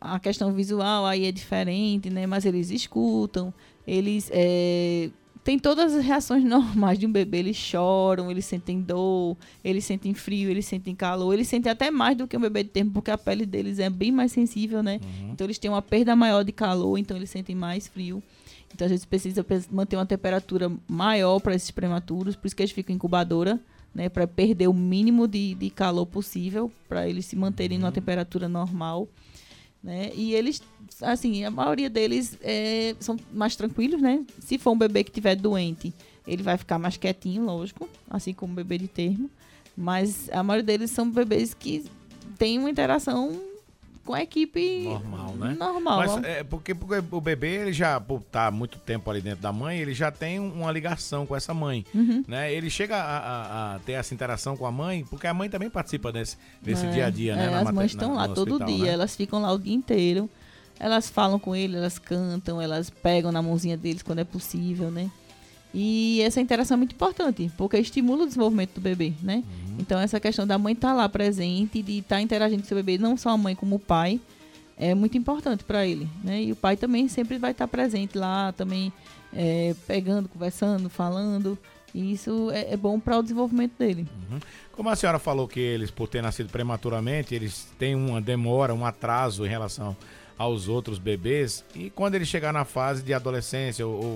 a questão visual aí é diferente, né? Mas eles escutam, eles é, têm todas as reações [LAUGHS] normais de um bebê. Eles choram, eles sentem dor, eles sentem frio, eles sentem calor, eles sentem até mais do que um bebê de tempo, porque a pele deles é bem mais sensível, né? Então eles têm uma perda maior de calor, então eles sentem mais frio. Então a gente precisa manter uma temperatura maior para esses prematuros, por isso que eles ficam em incubadora, né, para perder o mínimo de, de calor possível, para eles se manterem numa temperatura normal. Né? E eles, assim, a maioria deles é, são mais tranquilos, né? Se for um bebê que estiver doente, ele vai ficar mais quietinho, lógico, assim como o bebê de termo. Mas a maioria deles são bebês que têm uma interação com a equipe Normal, né? normal. Mas é porque, porque o bebê, ele já, estar muito tempo ali dentro da mãe, ele já tem um- uma ligação com essa mãe. Uhum. Né? Ele chega a, a- a ter essa interação com a mãe, porque a mãe também participa desse, desse É, dia a dia, né? é, as mater- mães estão lá no todo hospital, dia, né? elas ficam lá o dia inteiro. Elas falam com ele, elas cantam, elas pegam na mãozinha deles quando é possível, né? E essa interação é muito importante, porque estimula o desenvolvimento do bebê, né? Uhum. Então essa questão da mãe estar lá presente, de estar interagindo com seu bebê, não só a mãe como o pai, é muito importante para ele, né? E o pai também sempre vai estar presente lá, também é, pegando, conversando, falando. E isso é, é bom para o desenvolvimento dele. Como a senhora falou que eles, por ter nascido prematuramente, eles têm uma demora, um atraso em relação aos outros bebês, e quando ele chegar na fase de adolescência ou, ou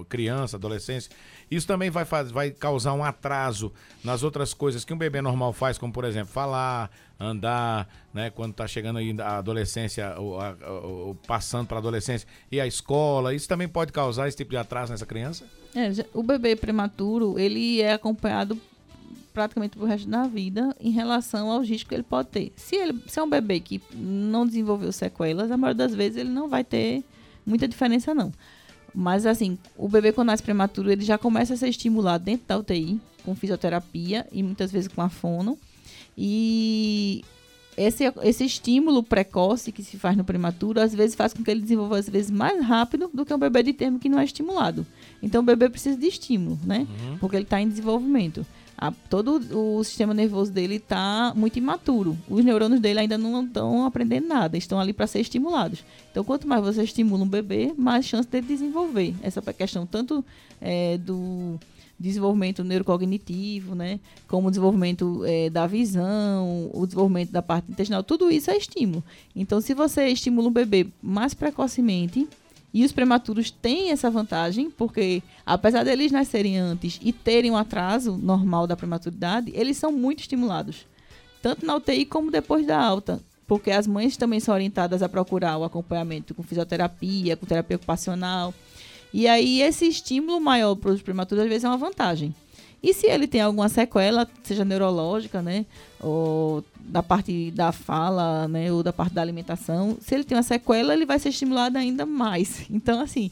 um, criança, adolescência, isso também vai, faz, vai causar um atraso nas outras coisas que um bebê normal faz, como por exemplo, falar, andar, né, quando está chegando aí a adolescência, ou, a- ou- passando para a adolescência, e a escola, isso também pode causar esse tipo de atraso nessa criança? É, o bebê prematuro, ele é acompanhado praticamente pro resto da vida em relação aos riscos que ele pode ter. Se, ele, se é um bebê que não desenvolveu sequelas, a maioria das vezes ele não vai ter muita diferença, não. Mas, assim, o bebê quando nasce prematuro, ele já começa a ser estimulado dentro da UTI, com fisioterapia e muitas vezes com a fono. E esse, esse estímulo precoce que se faz no prematuro, às vezes faz com que ele desenvolva, às vezes, mais rápido do que um bebê de termo que não é estimulado. Então, o bebê precisa de estímulo, né? Porque ele está em desenvolvimento. A- todo o sistema nervoso dele está muito imaturo. Os neurônios dele ainda não estão aprendendo nada, estão ali para ser estimulados. Então, quanto mais você estimula um bebê, mais chance dele desenvolver. Essa questão tanto é, do desenvolvimento neurocognitivo, né, como o desenvolvimento é, da visão, o desenvolvimento da parte intestinal, tudo isso é estímulo. Então, se você estimula um bebê mais precocemente, e os prematuros têm essa vantagem, porque apesar deles nascerem antes e terem um atraso normal da prematuridade, eles são muito estimulados, tanto na UTI como depois da alta, porque as mães também são orientadas a procurar o acompanhamento com fisioterapia, com terapia ocupacional. E aí esse estímulo maior para os prematuros às vezes é uma vantagem. E se ele tem alguma sequela, seja neurológica, né, ou da parte da fala, né, ou da parte da alimentação, se ele tem uma sequela, ele vai ser estimulado ainda mais. [LAUGHS] Então, assim,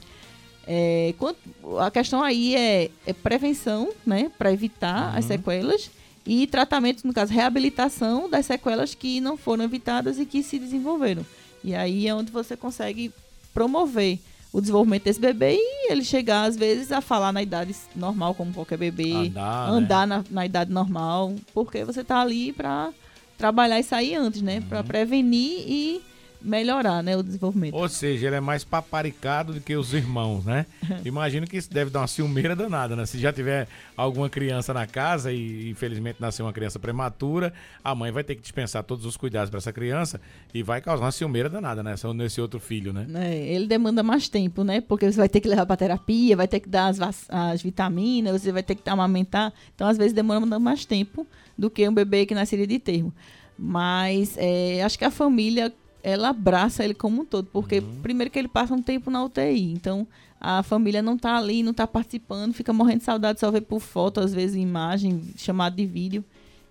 é, quanto- a questão aí é, é prevenção, né, para evitar as sequelas e tratamento, no caso, reabilitação das sequelas que não foram evitadas e que se desenvolveram. E aí é onde você consegue promover o desenvolvimento desse bebê e ele chegar, às vezes, a falar na idade normal, como qualquer bebê. Andar, né? andar na, na idade normal. Porque você tá ali pra trabalhar e sair antes, né? Pra Uhum. prevenir e melhorar, né? O desenvolvimento. Ou seja, ele é mais paparicado do que os irmãos, né? [LAUGHS] Imagino que isso deve dar uma ciumeira danada, né? Se já tiver alguma criança na casa e infelizmente nasceu uma criança prematura, a mãe vai ter que dispensar todos os cuidados para essa criança e vai causar uma ciumeira danada, né? Nesse outro filho, né? né, ele demanda mais tempo, né? Porque você vai ter que levar pra terapia, vai ter que dar as, as vitaminas, você vai ter que amamentar. Então, às vezes, demanda mais tempo do que um bebê que nasceria de termo. Mas é, acho que a família, ela abraça ele como um todo. Porque, primeiro que ele passa um tempo na UTI. Então, a família não tá ali, não tá participando, fica morrendo de saudade, só vê por foto, às vezes imagem, chamado de vídeo.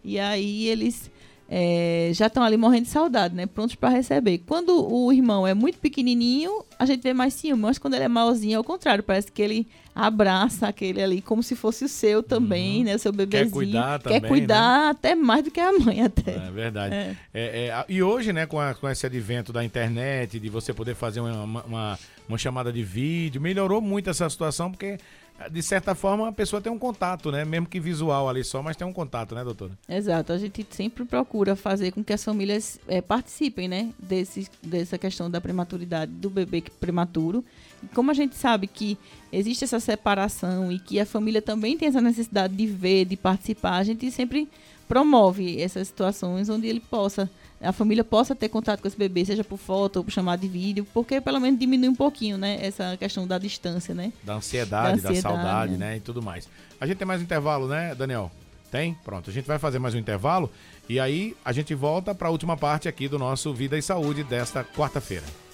E aí, eles é, já estão ali morrendo de saudade, né? Prontos para receber. Quando o irmão é muito pequenininho, a gente vê mais ciúme. Mas quando ele é maiorzinho, é o contrário. Parece que ele abraça aquele ali como se fosse o seu também, né? O seu bebezinho. cuidar Quer também, né? cuidar até mais do que a mãe, até. É verdade. É. É, é, e hoje, né, com, a- com esse advento da internet, de você poder fazer uma, uma, uma chamada de vídeo, melhorou muito essa situação, porque, de certa forma, a pessoa tem um contato, né? Mesmo que visual ali só, mas tem um contato, né, doutora? Exato, a gente sempre procura fazer com que as famílias eh, participem, né, desse, dessa questão da prematuridade do bebê prematuro. E como a gente sabe que existe essa separação e que a família também tem essa necessidade de ver, de participar, a gente sempre promove essas situações onde ele possa, a família possa ter contato com esse bebê, seja por foto ou por chamada de vídeo, porque pelo menos diminui um pouquinho, né, essa questão da distância, né? Da ansiedade, Da da, ansiedade, saudade, né? né? E tudo mais. A gente tem mais um intervalo, né, Daniel? Tem? Pronto. A gente vai fazer mais um intervalo e aí a gente volta para a última parte aqui do nosso Vida e Saúde desta quarta-feira.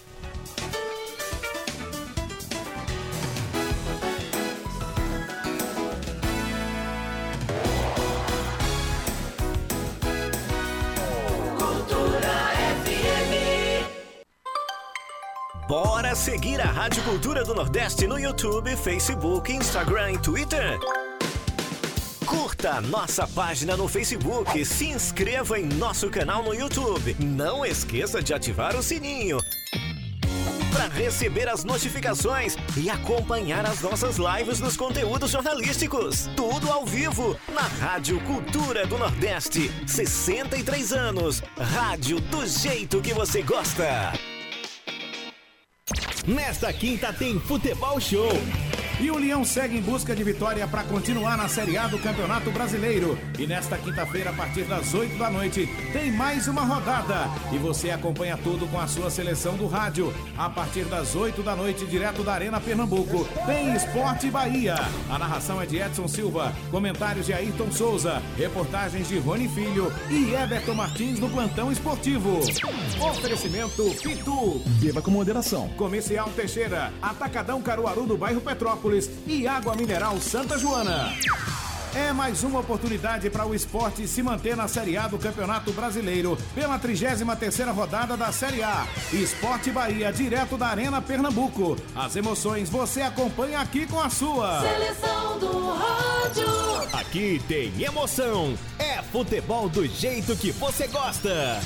Bora seguir a Rádio Cultura do Nordeste no YouTube, Facebook, Instagram e Twitter? Curta nossa página no Facebook, se inscreva em nosso canal no YouTube. Não esqueça de ativar o sininho para receber as notificações e acompanhar as nossas lives nos conteúdos jornalísticos. Tudo ao vivo na Rádio Cultura do Nordeste. 63 anos. Rádio do jeito que você gosta. Nesta quinta tem Futebol Show. E o Leão segue em busca de vitória para continuar na Série A do Campeonato Brasileiro. E nesta quinta-feira, a partir das 8 da noite, tem mais uma rodada. E você acompanha tudo com a sua seleção do rádio. A partir das 8 da noite, direto da Arena Pernambuco, tem Esporte Bahia. A narração é de Edson Silva, comentários de Ayrton Souza, reportagens de Rony Filho e Everton Martins no plantão esportivo. Oferecimento Pitu. Beba com moderação. Comercial Teixeira, Atacadão Caruaru do bairro Petrópolis e Água Mineral Santa Joana. É mais uma oportunidade para o esporte se manter na Série A do Campeonato Brasileiro pela 33ª rodada da Série A. Esporte Bahia, direto da Arena Pernambuco. As emoções você acompanha aqui com a sua. Seleção do rádio. Aqui tem emoção. É futebol do jeito que você gosta.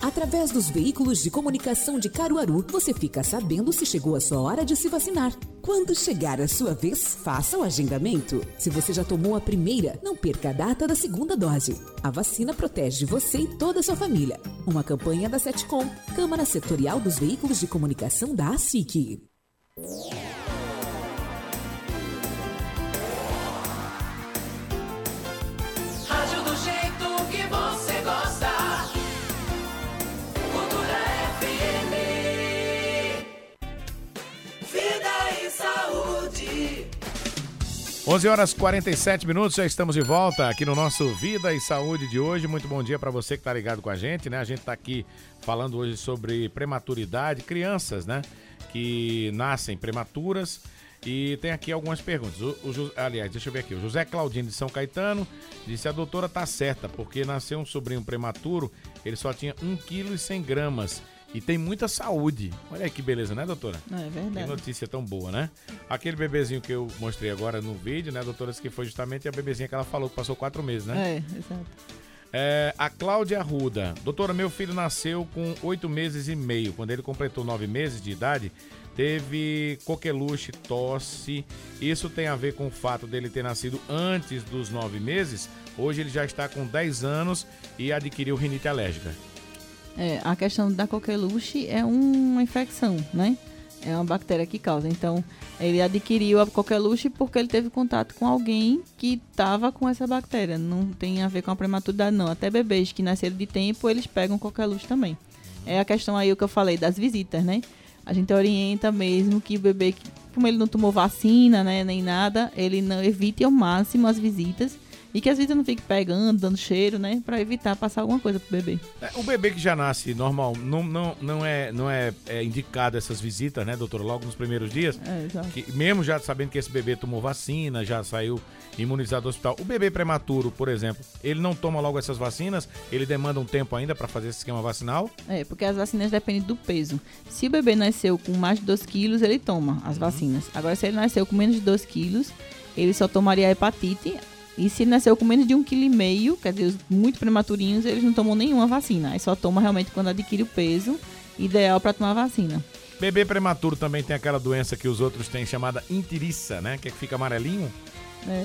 Através dos veículos de comunicação de Caruaru, você fica sabendo se chegou a sua hora de se vacinar. Quando chegar a sua vez, faça o agendamento. Se você já tomou a primeira, não perca a data da segunda dose. A vacina protege você e toda a sua família. Uma campanha da Setcom, Câmara Setorial dos Veículos de Comunicação da ASIC. 11 horas 47 minutos, já estamos de volta aqui no nosso Vida e Saúde de hoje. Muito bom dia para você que está ligado com a gente, né? A gente está aqui falando hoje sobre prematuridade, crianças, né? Que nascem prematuras. E tem aqui algumas perguntas. O, o aliás, deixa eu ver aqui. O José Claudino de São Caetano disse: a doutora tá certa, porque nasceu um sobrinho prematuro, ele só tinha 1,1 kg e tem muita saúde. Olha aí que beleza, né, doutora? Não, é Que verdade. notícia tão boa, né? Aquele bebezinho que eu mostrei agora no vídeo, né, doutora, que foi justamente a bebezinha que ela falou que passou quatro meses, né? É, exato. É, a Cláudia Arruda. Doutora, meu filho nasceu com oito meses e meio. Quando ele completou nove meses de idade, teve coqueluche, tosse. Isso tem a ver com o fato dele ter nascido antes dos nove meses. Hoje ele já está com 10 anos e adquiriu rinite alérgica. É, a questão da coqueluche é uma infecção, né? É uma bactéria que causa. Então, ele adquiriu a coqueluche porque ele teve contato com alguém que estava com essa bactéria. Não tem a ver com a prematuridade, não. Até bebês que nasceram de tempo, eles pegam coqueluche também. É a questão aí que eu falei das visitas, né? A gente orienta mesmo que o bebê, como ele não tomou vacina, né, nem nada, ele não evite ao máximo as visitas e que as visitas não fiquem pegando, dando cheiro, né? Pra evitar passar alguma coisa pro bebê. É, o bebê que já nasce normal, não, não, não, é, não é, é indicado essas visitas, né, doutor? Logo nos primeiros dias. É, exato. Que, mesmo já sabendo que esse bebê tomou vacina, já saiu imunizado do hospital. O bebê prematuro, por exemplo, ele não toma logo essas vacinas, ele demanda um tempo ainda para fazer esse esquema vacinal? É, porque as vacinas dependem do peso. Se o bebê nasceu com mais de 2 quilos, ele toma as vacinas. Agora, se ele nasceu com menos de 2 quilos, ele só tomaria a hepatite. E se ele nasceu com menos de 1,5 kg, quer dizer, os muito prematurinhos, eles não tomam nenhuma vacina. Aí só toma realmente quando adquire o peso ideal para tomar vacina. Bebê prematuro também tem aquela doença que os outros têm chamada intiriça, né? Que, é que fica amarelinho. É.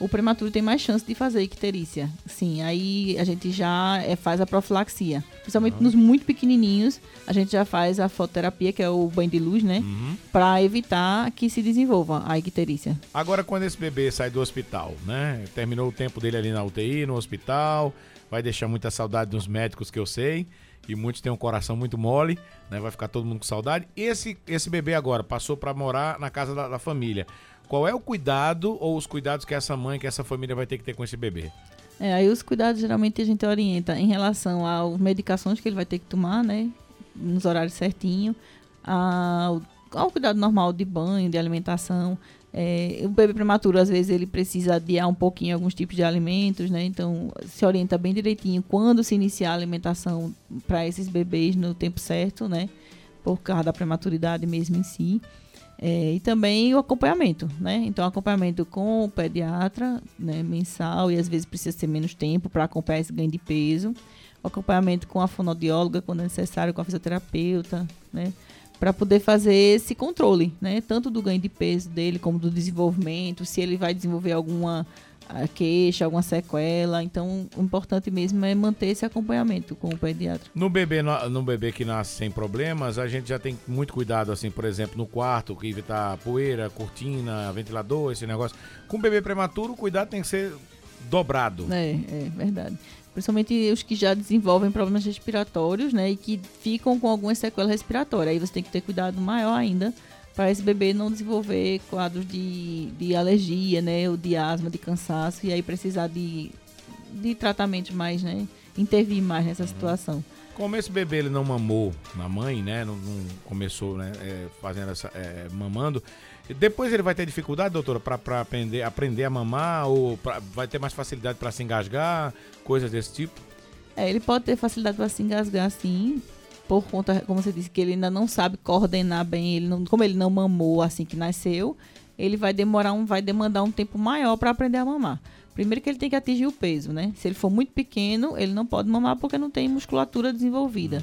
O prematuro tem mais chance de fazer icterícia. Sim, aí a gente já é, faz a profilaxia. Principalmente Uhum. nos muito pequenininhos, a gente já faz a fototerapia, que é o banho de luz, né? Uhum. Para evitar que se desenvolva a icterícia. Agora, quando esse bebê sai do hospital, né? Terminou o tempo dele ali na UTI, no hospital, vai deixar muita saudade dos médicos que eu sei. E muitos têm um coração muito mole, né? Vai ficar todo mundo com saudade. Esse, esse bebê agora passou para morar na casa da, da família. Qual é o cuidado ou os cuidados que essa mãe, que essa família vai ter que ter com esse bebê? É, aí os cuidados geralmente a gente orienta em relação às medicações que ele vai ter que tomar, né? Nos horários certinho, ao, ao cuidado normal de banho, de alimentação. É, o bebê prematuro, às vezes, ele precisa adiar um pouquinho alguns tipos de alimentos, né? Então, se orienta bem direitinho quando se iniciar a alimentação para esses bebês no tempo certo, né? Por causa da prematuridade mesmo em si. É, e também o acompanhamento, né? Então, acompanhamento com o pediatra, né, mensal, e às vezes precisa ter menos tempo para acompanhar esse ganho de peso. O acompanhamento com a fonoaudióloga, quando é necessário, com a fisioterapeuta, né? Para poder fazer esse controle, né? Tanto do ganho de peso dele, como do desenvolvimento, se ele vai desenvolver alguma queixa, alguma sequela. Então, o importante mesmo é manter esse acompanhamento com o pediatra. No bebê, no, no bebê que nasce sem problemas, a gente já tem muito cuidado, assim, por exemplo, no quarto, que evitar poeira, cortina, ventilador, esse negócio. Com o bebê prematuro, o cuidado tem que ser dobrado. É, é verdade. Principalmente os que já desenvolvem problemas respiratórios, né? E que ficam com alguma sequela respiratória. Aí você tem que ter cuidado maior ainda para esse bebê não desenvolver quadros de, de alergia, né? Ou de asma, de cansaço. E aí precisar de, de tratamentos mais, né? Intervir mais nessa situação. Como esse bebê ele não mamou na mãe, né? Não, não começou, né? é, fazendo essa. é, mamando. Depois ele vai ter dificuldade, doutora, para aprender, aprender a mamar? Ou pra- vai ter mais facilidade para se engasgar? Coisas desse tipo? É, ele pode ter facilidade para se engasgar, sim, por conta, como você disse, que ele ainda não sabe coordenar bem, ele não, como ele não mamou assim que nasceu, ele vai demorar um, vai demandar um tempo maior para aprender a mamar. Primeiro que ele tem que atingir o peso, né? Se ele for muito pequeno, ele não pode mamar porque não tem musculatura desenvolvida.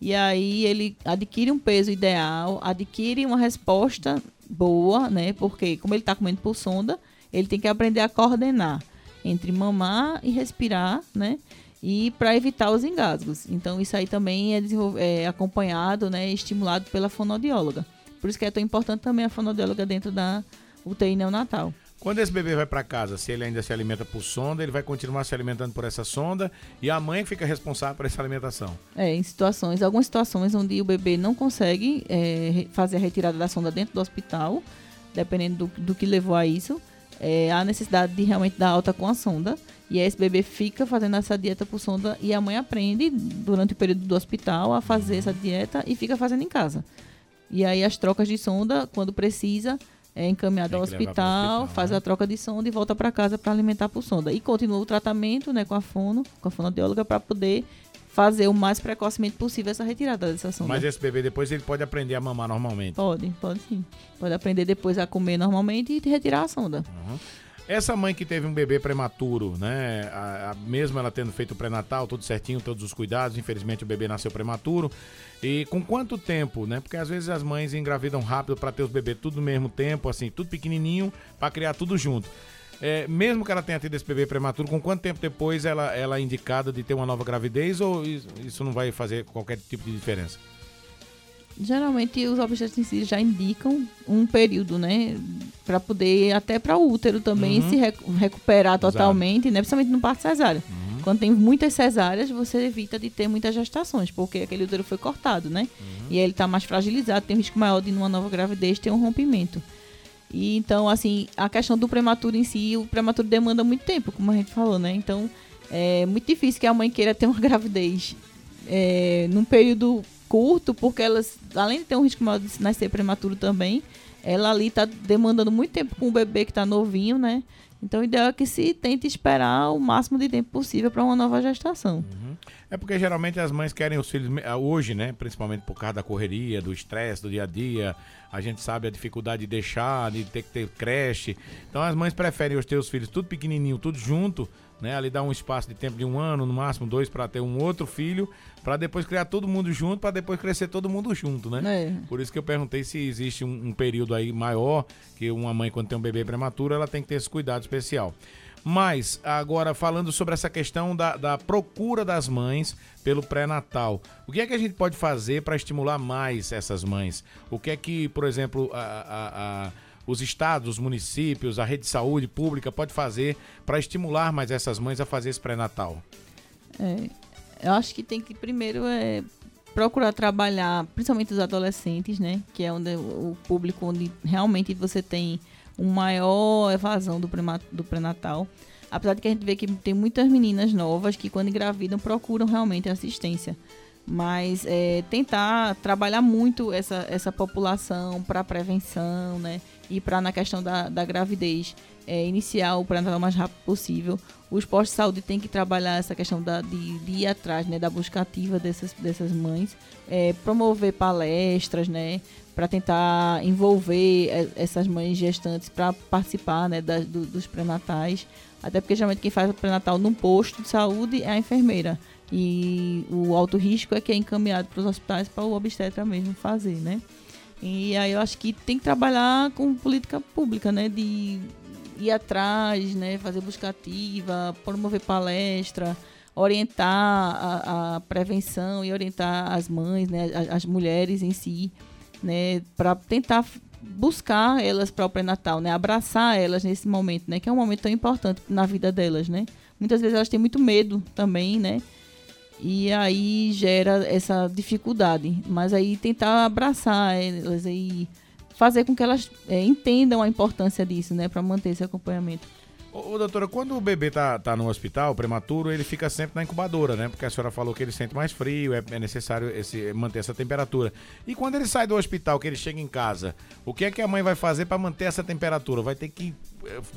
E aí ele adquire um peso ideal, adquire uma resposta boa, né? Porque como ele está comendo por sonda, ele tem que aprender a coordenar entre mamar e respirar, né? E para evitar os engasgos. Então isso aí também é, é acompanhado, né? Estimulado pela fonoaudióloga. Por isso que é tão importante também a fonoaudióloga dentro da UTI neonatal. Quando esse bebê vai para casa, se ele ainda se alimenta por sonda, ele vai continuar se alimentando por essa sonda e a mãe fica responsável por essa alimentação. É, em situações, algumas situações onde o bebê não consegue é, fazer a retirada da sonda dentro do hospital, dependendo do, do que levou a isso, é, há necessidade de realmente dar alta com a sonda. E esse bebê fica fazendo essa dieta por sonda e a mãe aprende durante o período do hospital a fazer essa dieta e fica fazendo em casa. E aí as trocas de sonda, quando precisa, é encaminhado ao hospital, hospital, faz né? a troca de sonda e volta para casa para alimentar por sonda. E continua o tratamento, né, com a fono, com a fonoaudióloga para poder fazer o mais precocemente possível essa retirada dessa sonda. Mas esse bebê depois ele pode aprender a mamar normalmente. Pode, pode sim. Pode aprender depois a comer normalmente e retirar a sonda. Uhum. Essa mãe que teve um bebê prematuro, né? A, a, mesmo ela tendo feito o pré-natal, tudo certinho, todos os cuidados, infelizmente o bebê nasceu prematuro. E com quanto tempo, né? Porque às vezes as mães engravidam rápido para ter os bebês tudo no mesmo tempo, assim, tudo pequenininho, para criar tudo junto. É, mesmo que ela tenha tido esse bebê prematuro, com quanto tempo depois ela, ela é indicada de ter uma nova gravidez ou isso não vai fazer qualquer tipo de diferença? Geralmente os obstetras já indicam um período, né? Para poder, até para o útero também, uhum. se rec recuperar totalmente, Exato. né? Principalmente no parto cesárea. Uhum. Quando tem muitas cesáreas, você evita de ter muitas gestações, porque aquele útero foi cortado, né? Uhum. E aí ele está mais fragilizado, tem um risco maior de numa nova gravidez ter um rompimento. E então, assim, a questão do prematuro em si, o prematuro demanda muito tempo, como a gente falou, né? Então, é muito difícil que a mãe queira ter uma [LAUGHS] gravidez é, num período curto, porque elas, além de ter um risco maior de nascer prematuro também, ela ali está demandando muito tempo com o bebê que está novinho, né? Então, o ideal é que se tente esperar o máximo de tempo possível para uma nova gestação. Uhum. É porque geralmente as mães querem os filhos ah, hoje, né? Principalmente por causa da correria, do estresse, do dia a dia. A gente sabe a dificuldade de deixar, de ter que ter creche. Então as mães preferem os ter os filhos tudo pequenininho, tudo junto, né? Ali dá um espaço de tempo de um ano, no máximo dois, para ter um outro filho, para depois criar todo mundo junto, para depois crescer todo mundo junto, né? É. Por isso que eu perguntei se existe um, um, período aí maior que uma mãe quando tem um bebê prematuro, ela tem que ter esse cuidado especial. Mas, agora falando sobre essa questão da, da procura das mães pelo pré-natal, o que é que a gente pode fazer para estimular mais essas mães? O que é que, por exemplo, a, a, a os estados, os municípios, a rede de saúde pública pode fazer para estimular mais essas mães a fazer esse pré-natal? É, eu acho que tem que primeiro é, procurar trabalhar, principalmente os adolescentes, né? Que é onde o público onde realmente você tem uma maior evasão do, pré-natal. Apesar de que a gente vê que tem muitas meninas novas que quando engravidam procuram realmente assistência mas é, tentar trabalhar muito essa, essa população para prevenção, né? E para na questão da, da gravidez é, iniciar o pré-natal o mais rápido possível. Os postos de saúde têm que trabalhar essa questão da, de, de ir atrás, né? Da busca ativa dessas, dessas mães, é, promover palestras, né? Para tentar envolver é, essas mães gestantes para participar, né? Da, do, dos pré-natais. Até porque geralmente quem faz o pré-natal num posto de saúde é a enfermeira. E o alto risco é que é encaminhado para os hospitais para o obstetra mesmo fazer, né? E aí eu acho que tem que trabalhar com política pública, né? De ir atrás, né? Fazer busca ativa, promover palestra, orientar a, a prevenção e orientar as mães, né? As, as mulheres em si, né? Para tentar buscar elas para o pré-natal, né? Abraçar elas nesse momento, né? Que é um momento tão importante na vida delas, né? Muitas vezes elas têm muito medo também, né? E aí gera essa dificuldade. Mas aí tentar abraçar elas e fazer com que elas é, entendam a importância disso, né? Para manter esse acompanhamento. Ô, ô, doutora, quando o bebê tá, tá no hospital, prematuro, ele fica sempre na incubadora, né? Porque a senhora falou que ele sente mais frio, é, é necessário esse, manter essa temperatura. E quando ele sai do hospital, que ele chega em casa, o que é que a mãe vai fazer para manter essa temperatura? Vai ter que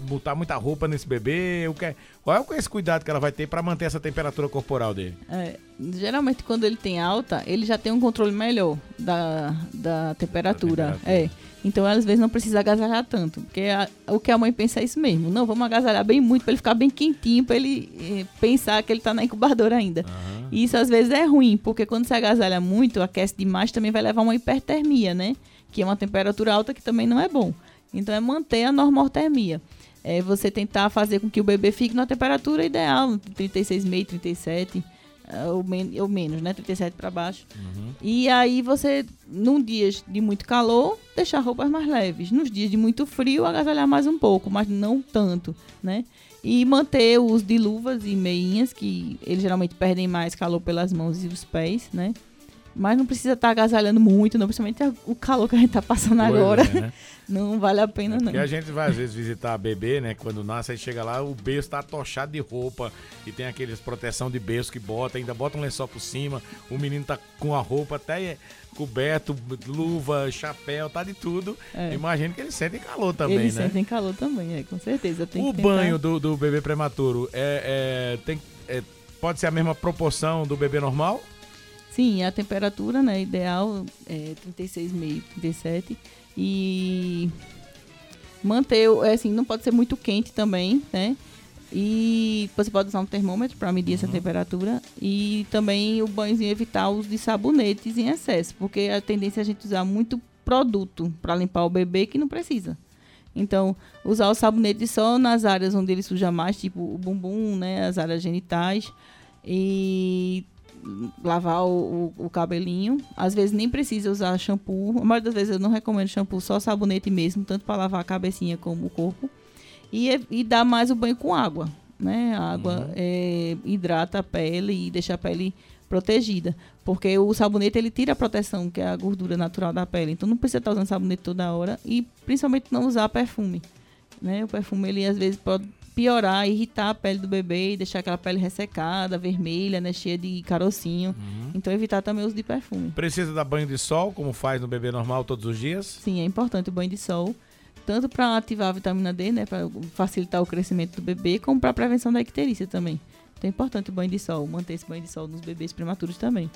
botar muita roupa nesse bebê? O que é, qual é esse cuidado que ela vai ter para manter essa temperatura corporal dele? É, geralmente, quando ele tem alta, ele já tem um controle melhor da, da temperatura. Da temperatura. É. Então, às vezes, não precisa agasalhar tanto. Porque a, o que a mãe pensa é isso mesmo. Não, vamos agasalhar bem muito para ele ficar bem quentinho, para ele eh, pensar que ele está na incubadora ainda. Uhum. E isso, às vezes, é ruim, porque quando você agasalha muito, aquece demais, também vai levar uma hipertermia, né? Que é uma temperatura alta que também não é bom. Então, é manter a normortermia. É você tentar fazer com que o bebê fique na temperatura ideal, 36,5, 37 é, ou, men ou menos, né? 37 para baixo. Uhum. E aí você, num dias de muito calor, deixar roupas mais leves. Nos dias de muito frio, agasalhar mais um pouco, mas não tanto, né? E manter o uso de luvas e meinhas, que eles geralmente perdem mais calor pelas mãos e os pés, né? Mas não precisa estar tá agasalhando muito, não, principalmente o calor que a gente está passando pois agora. É, né? [LAUGHS] Não vale a pena, é não. Porque a gente vai às vezes visitar a bebê, né? Quando nasce, aí chega lá, o berço tá tochado de roupa e tem aqueles proteção de berço que bota, ainda bota um lençol por cima, o menino tá com a roupa até coberto, luva, chapéu, tá de tudo. É. Imagino que eles sentem calor também, eles né? Eles sentem calor também, é, com certeza. Tem o banho do, do bebê prematuro é, é tem, é, pode ser a mesma proporção do bebê normal? Sim, a temperatura né, ideal é 36,5, 37. E Manter, o- é assim, não pode ser muito quente também, né? E você pode usar um termômetro para medir essa temperatura. E também o banhozinho evitar o uso de sabonetes em excesso, porque a tendência é a gente usar muito produto para limpar o bebê que não precisa. Então, usar o sabonete só nas áreas onde ele suja mais, tipo o bumbum, né, as áreas genitais. E lavar o, o- o cabelinho. Às vezes nem precisa usar shampoo. A maioria das vezes eu não recomendo shampoo, só sabonete mesmo, tanto para lavar a cabecinha como o corpo. E, é- e dar mais o banho com água. Né? A água é, hidrata a pele e deixa a pele protegida. Porque o sabonete ele tira a proteção, que é a gordura natural da pele. Então não precisa estar usando sabonete toda hora. E principalmente não usar perfume. Né? O perfume ele às vezes pode piorar, irritar a pele do bebê e deixar aquela pele ressecada, vermelha, né? cheia de carocinho. Então evitar também o uso de perfume. Precisa dar banho de sol, como faz no bebê normal todos os dias? Sim, é importante o banho de sol, tanto para ativar a vitamina D, né, para facilitar o crescimento do bebê, como para prevenção da icterícia também. Então é importante o banho de sol, manter esse banho de sol nos bebês prematuros também.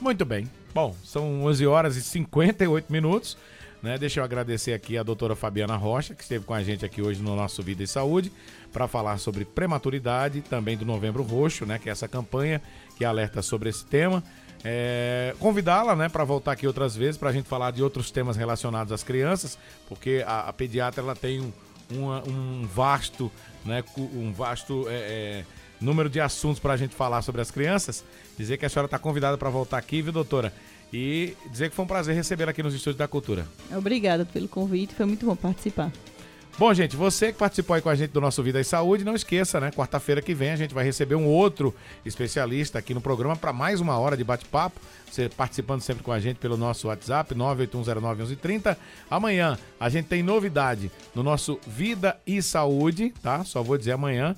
Muito bem. Bom, são 11 horas e 58 minutos. Né? Deixa eu agradecer aqui a doutora Fabiana Rocha, que esteve com a gente aqui hoje no nosso Vida e Saúde, para falar sobre prematuridade, também do Novembro Roxo, né? que é essa campanha que alerta sobre esse tema. É, Convidá-la né, para voltar aqui outras vezes, para a gente falar de outros temas relacionados às crianças, porque a, a pediatra ela tem um, uma- um vasto, né, um vasto é, é, número de assuntos para a gente falar sobre as crianças. Dizer que a senhora está convidada para voltar aqui, viu, doutora? E dizer que foi um prazer recebê-la aqui nos Estúdios da Cultura. Obrigada pelo convite, foi muito bom participar. Bom, gente, você que participou aí com a gente do nosso Vida e Saúde, não esqueça, né? Quarta-feira que vem a gente vai receber um outro especialista aqui no programa para mais uma hora de bate-papo. Você participando sempre com a gente pelo nosso WhatsApp, 981091130. Amanhã a gente tem novidade no nosso Vida e Saúde, tá? Só vou dizer amanhã.